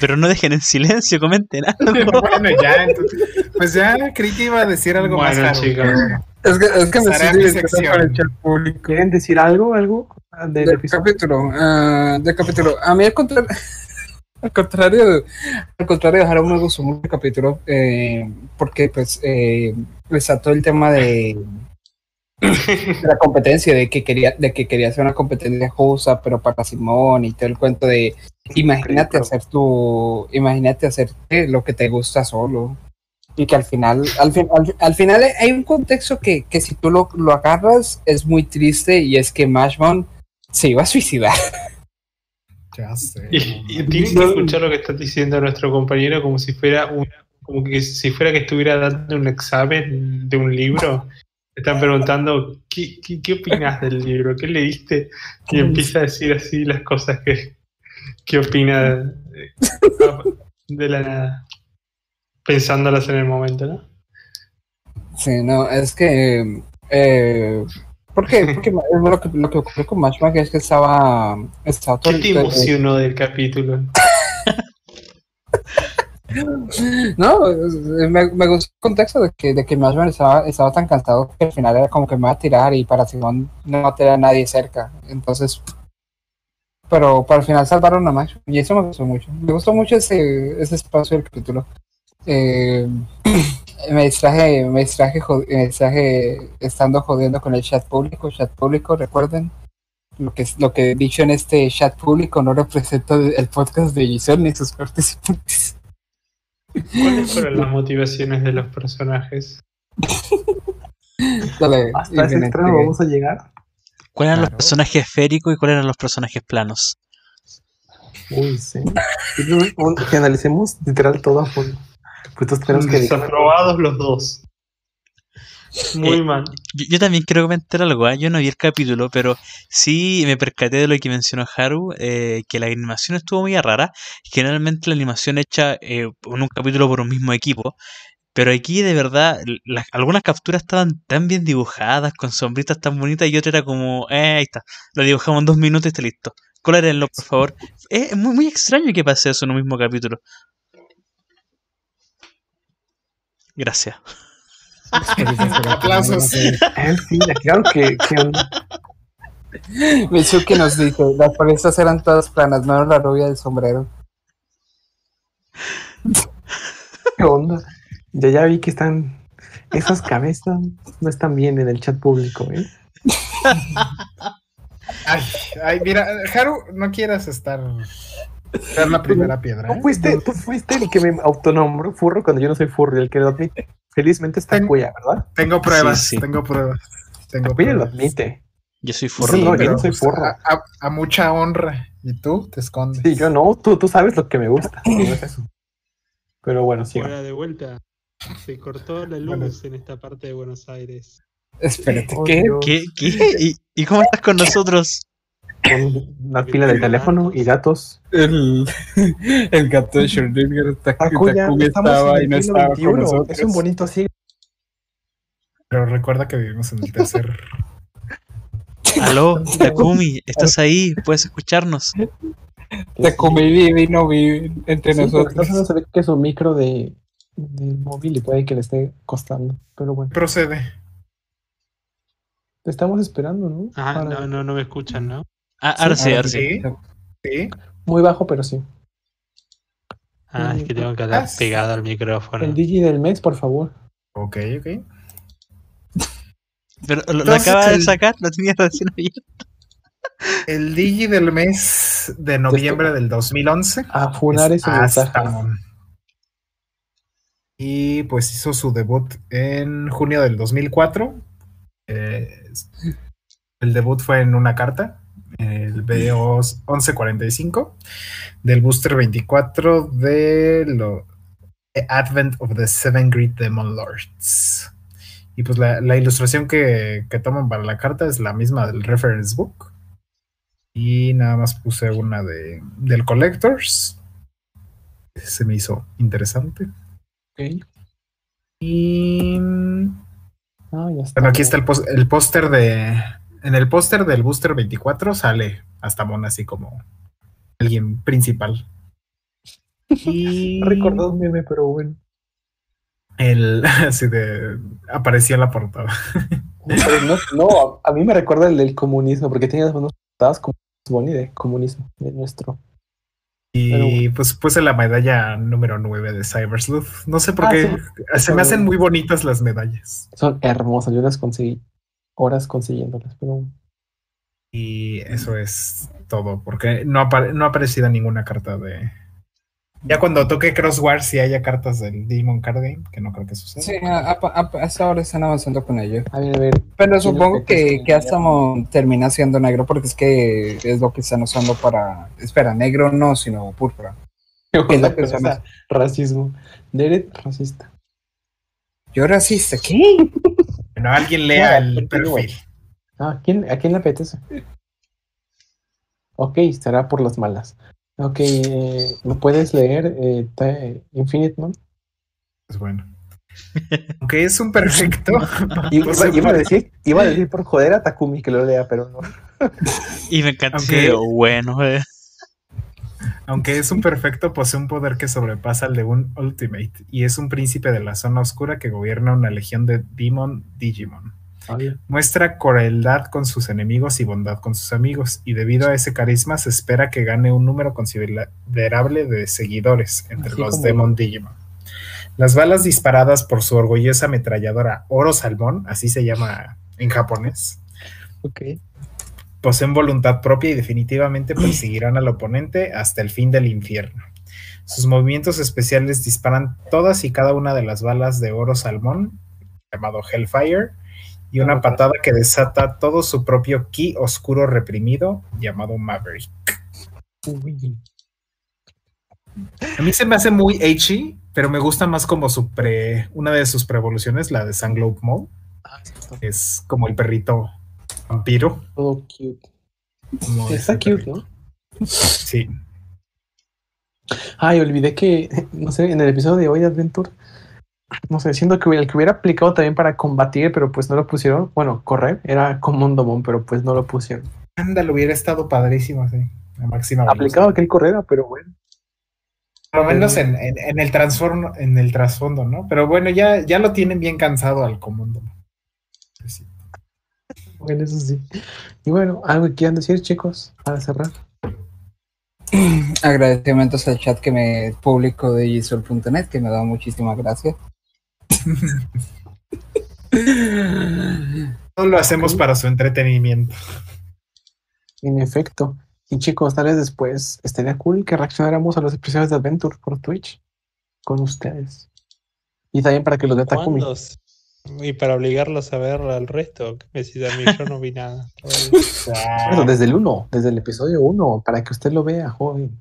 Pero no dejen en silencio, comenten algo. bueno, ya, entonces, pues ya creí que iba a decir algo más Bueno, Jaro. chicos. Es que, es que me estoy el público. ¿Quieren decir algo? ¿Algo del Del episodio? capítulo, ah, del capítulo. A mí al contrario, al contrario, al contrario, Jaro me gustó mucho el capítulo eh, porque pues eh, resaltó el tema de, de la competencia, de que quería, de que quería hacer una competencia justa, pero para Simón y todo el cuento de imagínate hacer tu, imagínate hacerte lo que te gusta solo. Y que al final, al, fin- al, al final hay un contexto que, que si tú lo, lo agarras es muy triste y es que Mashmon se iba a suicidar. Ya sé. Y, y tienes que escuchar lo que está diciendo nuestro compañero como si fuera un, como que si fuera que estuviera dando un examen de un libro. Están preguntando ¿qué, qué, qué opinas del libro, qué leíste y empieza a decir así las cosas que, que opina de, de la nada, pensándolas en el momento, ¿no? Sí, no, es que. Eh, ¿Por qué? Porque lo que, lo que ocurrió con Matchback es que estaba. estaba todo ¿Qué te emocionó del capítulo? No, me, me gustó el contexto de que, de que estaba, estaba tan cansado que al final era como que me va a tirar y para Simón no va a tener a nadie cerca. Entonces. Pero para el final salvaron a Matchback y eso me gustó mucho. Me gustó mucho ese, ese espacio del capítulo. Eh, me distraje, me distraje, jod- me distraje estando jodiendo con el chat público, chat público, recuerden. Lo que, lo que he dicho en este chat público no representa el podcast de Giselle ni sus participantes. ¿Cuáles fueron las motivaciones de los personajes? Dale, Hasta ese extremo vamos a llegar. ¿Cuáles eran los personajes esféricos y cuáles eran los personajes planos? Uy, sí. Analicemos literal todo a fondo. Pues entonces tenemos que Desaprobados los dos. Muy Eh, mal. Yo, yo también quiero comentar algo, ¿ah? yo no vi el capítulo, pero sí me percaté de lo que mencionó Haru, eh, que la animación estuvo muy rara. Generalmente la animación hecha eh, en un capítulo por un mismo equipo, pero aquí de verdad las- algunas capturas estaban tan bien dibujadas, con sombritas tan bonitas, y otra era como, eh, ahí está, lo dibujamos en dos minutos y está listo. Colórenlo, por favor. Es muy, muy extraño que pase eso en un mismo capítulo. Gracias. Aplausos. Él sí, claro que, que Mitsuki nos dice, las forestas eran todas planas, no era la rubia del sombrero. ¿Qué onda? Ya ya vi que están. Esas cabezas no están bien en el chat público, ¿eh? Ay, ay, mira, Haru, no quieras estar. Ser la primera piedra. No ¿eh? fuiste, tú fuiste el que me autonombró furro cuando yo no soy furro, el que lo admite. Felizmente está Ten- Cuya, ¿verdad? Tengo pruebas, Sí, sí. tengo pruebas. Tengo lo admite. Yo soy Sí, forro. no, yo no soy pues, furro. A, a- a mucha honra. Y tú te escondes. Sí, yo no, tú, tú sabes lo que me gusta. no es eso. Pero bueno, sí. Hola de vuelta. Se cortó la luz Bueno. en esta parte de Buenos Aires. Espérate, Oh, ¿qué? ¿Qué? ¿Qué? ¿Y, y cómo estás con nosotros? Con la pila del teléfono y datos. El, el gato de Schrödinger está Takuya, estaba y no estaba con nosotros. Es un bonito siglo. Pero recuerda que vivimos en el tercer. Aló, Takumi, ¿estás ahí? ¿Puedes escucharnos? Takumi vive y no vive entre Sí, nosotros. no se ve que es un micro de, de móvil y puede que le esté costando. Pero bueno, Procede. te estamos esperando, ¿no? Ah, Para- no, no, no me escuchan, ¿no? Ah, sí, ahora sí. Muy bajo, pero sí. Ah, es que tengo que hablar Ah, pegado al micrófono. El DJ del mes, por favor. Ok, ok. Pero lo, Entonces, acaba de sacar, lo tenía recién abierto. El Digi del mes de noviembre del 2011. A funar es ese mensaje. Y pues hizo su debut en junio del 2004. Eh, el debut fue en una carta, el BO 1145, del Booster 24 de lo, Advent of the Seven Great Demon Lords. Y pues la, la ilustración que, que toman para la carta es la misma del reference book. Y nada más puse una de, del Collectors. Se me hizo interesante. Ok. Y Ah, ya está. bueno, aquí está el póster de. En el póster del Booster 24 sale hasta Mona así como alguien principal. Y No recordó un meme, pero bueno. el así de apareció en la portada. No, no, a a mí me recuerda el del comunismo, porque tenía las manos portadas como Bonnie de comunismo, de nuestro. Y pues puse la medalla número 9 de Cyber Sleuth. No sé por Ah, qué. sí. Se me hacen muy bonitas las medallas. Son hermosas, yo las conseguí horas consiguiéndolas, pero. Y eso es todo, porque no, apare- no ha aparecido ninguna carta de, Ya cuando toque Crosswire, si haya cartas del Demon Card Game, que no creo que suceda. Sí, a- a- a- hasta ahora están avanzando con ello. A ver, a ver. Pero ¿Quién supongo que que, Astamon termina siendo negro porque es que es lo que están usando para. Espera, negro no, sino púrpura. ¿Qué es lo que racismo? Deret racista. Yo racista, ¿qué? Bueno, alguien lea No, el perfil. Ah, ¿a quién, ¿a quién le apetece? Ok, estará por las malas. Ok, eh, ¿lo puedes leer? Eh, te- Infinite Man. Pues bueno. Aunque es un perfecto. Iba, iba a decir, iba a decir por joder a Takumi que lo lea, pero no. Y me encanta video, bueno. eh. Aunque es un perfecto, posee un poder que sobrepasa al de un Ultimate y es un príncipe de la zona oscura que gobierna una legión de Demon Digimon. Muestra crueldad con sus enemigos y bondad con sus amigos, y debido a ese carisma se espera que gane un número considerable de seguidores entre Así los Demon Digimon. Las balas disparadas por su orgullosa ametralladora Oro Salmón, así se llama en japonés. Poseen voluntad propia y definitivamente perseguirán al oponente hasta el fin del infierno. Sus movimientos especiales disparan todas y cada una de las balas de oro salmón, llamado Hellfire, y una patada que desata todo su propio ki oscuro reprimido, llamado Maverick. Uy. A mí se me hace muy H, pero me gusta más como su pre, una de sus preevoluciones, la de Sanglobe Mode. Ah, Es como el perrito vampiro. todo cute. como Está cute, perrito. ¿no? Sí. Ay, olvidé que, no sé, en el episodio de hoy de Adventure, no sé, siendo que el que hubiera aplicado también para combatir, pero pues no lo pusieron. Bueno, correr era como un domón, pero pues no lo pusieron. Ándale, hubiera estado padrísimo, sí. La máxima Aplicado aquel correra, pero bueno. Por lo menos en, en- en el transformo, en el trasfondo, ¿no? Pero bueno, ya, ya lo tienen bien cansado al común. Bueno, eso sí. Y bueno, algo que quieran decir, chicos, para cerrar. Agradecimientos al chat que me publicó de gisol.net, que me da muchísimas gracias. Todo lo hacemos para su entretenimiento. En efecto. Y chicos, tal vez después estaría cool que reaccionáramos a los episodios de Adventure por Twitch con ustedes. Y también para que los vea Takumi. Y para obligarlos a ver al resto, ¿qué me decís a mí? Yo no vi nada. Bueno, desde el 1, desde el episodio 1, para que usted lo vea, joven.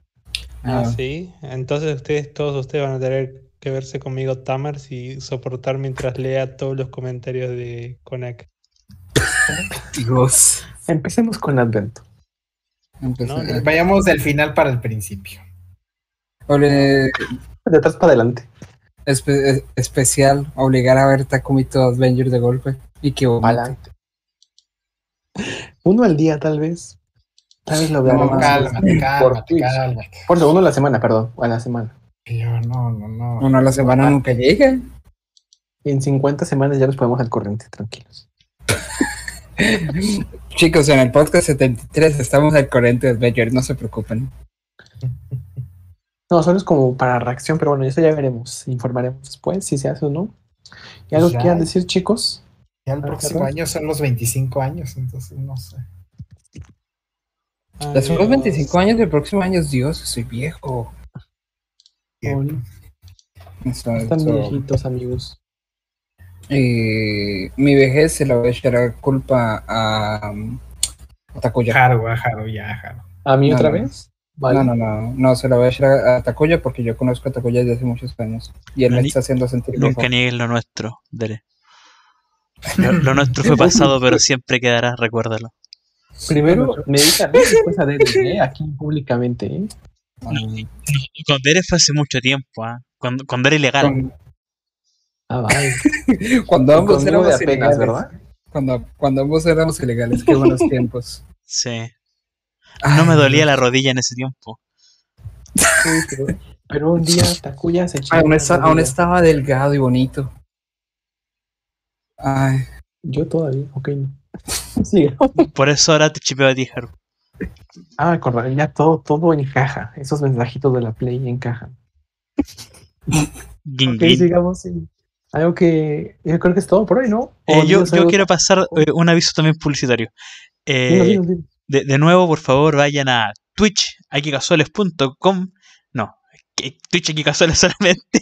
Ah, Ah, sí. Entonces ustedes, todos ustedes van a tener que verse conmigo Tamers y soportar mientras lea todos los comentarios de Konak. Dios. Empecemos con No, no. Vayamos del final para el principio. ole- De atrás para adelante. Espe- es- especial, obligar a ver Takumi todo Avenger de golpe. Y que. Adelante. Uno al día, tal vez. Tal vez lo vea No, cálmate, por cálmate, cálmate. Por segundo a la semana, perdón. A la semana. Yo, no, no, no. Uno a la semana nunca llega. En 50 semanas ya nos ponemos al corriente, tranquilos. Chicos, en el podcast 73 estamos al corriente de Avenger, no se preocupen. No, solo es como para reacción, pero bueno, eso ya veremos. Informaremos después si se hace o no. ¿Y algo que Ya. quieran decir, chicos? Ya el Ah, próximo año son los 25 años, entonces no sé. Ya son los 25 años del próximo año, Dios, soy viejo. Están viejitos, amigos. Eh, mi vejez se la voy a echar a culpa a, um, a Takuya. Haru, a Haru, ya, Haru. ¿A mí No, otra no. vez? Vale. No, no, no, no, se la voy a echar a, a Takuya porque yo conozco a Takuya desde hace muchos años y él No, me está haciendo sentir. Nunca niegues lo nuestro, Dere. Lo, lo nuestro fue pasado, pero siempre quedará, recuérdalo. Primero me dedica a mí, después a Derek, ¿eh? aquí públicamente. ¿eh? Um, Con Dere fue hace mucho tiempo, ¿ah? Cuando, cuando era ilegal. con- Ah, vale. cuando ambos éramos apenas, ilegales, ¿verdad? Cuando, cuando ambos éramos ilegales, qué buenos tiempos. Sí. No me Ay, dolía la rodilla en ese tiempo. Sí, pero, pero un día Takuya se echó. Aún, está- estaba delgado y bonito. Ay, Yo todavía, ok. no. Sí. Por eso ahora te chipeo a ti, Haru. Ah, correcto, ya todo, todo encaja. Esos mensajitos de la Play encajan. Guin, Ok, sigamos. sí. Algo que yo creo que es todo por hoy, ¿no? Eh, ¿O yo, yo quiero pasar eh, un aviso también publicitario. Eh. De, de nuevo, por favor, vayan a Twitch, aikicasuales.com. No, Twitch aquí casuales solamente.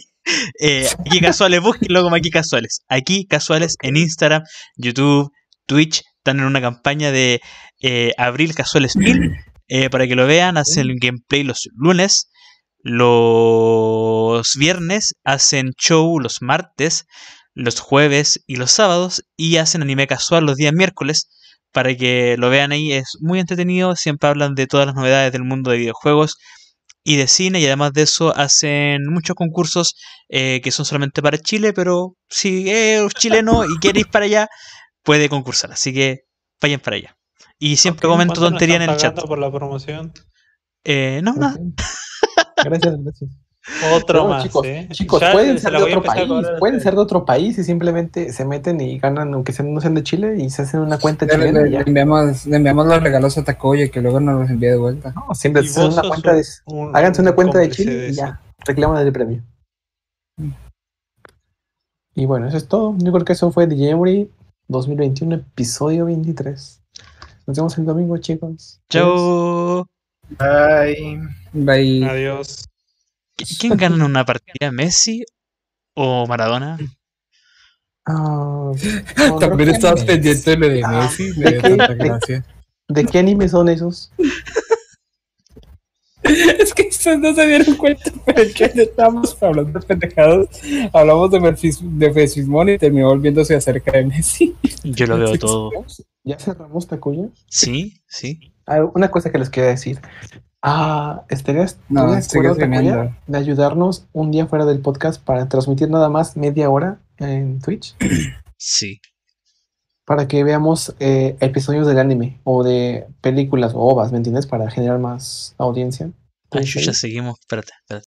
Eh, aquí casuales, búsquenlo como aquí casuales. Aquí casuales en Instagram, YouTube, Twitch. Están en una campaña de eh, abril casuales 1000 eh, para que lo vean. Hacen gameplay los lunes. Los viernes hacen show los martes, los jueves y los sábados. Y hacen anime casual los días miércoles para que lo vean ahí. Es muy entretenido. Siempre hablan de todas las novedades del mundo de videojuegos y de cine. Y además de eso, hacen muchos concursos eh, que son solamente para Chile. Pero si es chileno y quiere ir para allá, puede concursar. Así que vayan para allá. Y siempre Ok, comento ¿cuánto nos tontería en el chat. por la promoción? Eh, no, nada. Ok. Gracias, gracias. Otro más, chicos, ¿eh? chicos Ya pueden se ser de otro país, pueden ser de otro país y simplemente se meten y ganan, aunque sean, no sean de Chile, y se hacen una cuenta Le, chilena le- y ya. le enviamos, le enviamos los regalos a Takoya que luego nos los envía de vuelta. No, siempre se una cuenta de... un- Háganse una un cuenta de Chile de y ya, reclaman el premio. Y bueno, eso es todo. Yo creo que eso fue DJ Emory 2021, episodio 23. Nos vemos el domingo, chicos. Chao. Bye. Bye. Adiós. ¿Quién gana en una partida? ¿Messi o Maradona? Ah, También estabas pendiente de lo de Ah, Messi. ¿de Me dio qué? tanta ¿De- gracia. ¿De qué anime son esos? Es que ustedes no se dieron cuenta, pero es que estábamos hablando de pendejados. Hablamos de, Fesismón y terminó volviéndose acerca de Messi. Yo lo veo todo. ¿Ya cerramos Takuya? Sí, sí. Ah, una cosa que les quería decir. Ah, ¿estarías tú No, de acuerdo, Takuya, de ayudarnos un día fuera del podcast para transmitir nada más media hora en Twitch? Sí. Para que veamos eh, episodios del anime o de películas o ovas, ¿me entiendes? Para generar más audiencia. Ah, ¿Puede ser? ya seguimos. Espérate, espérate.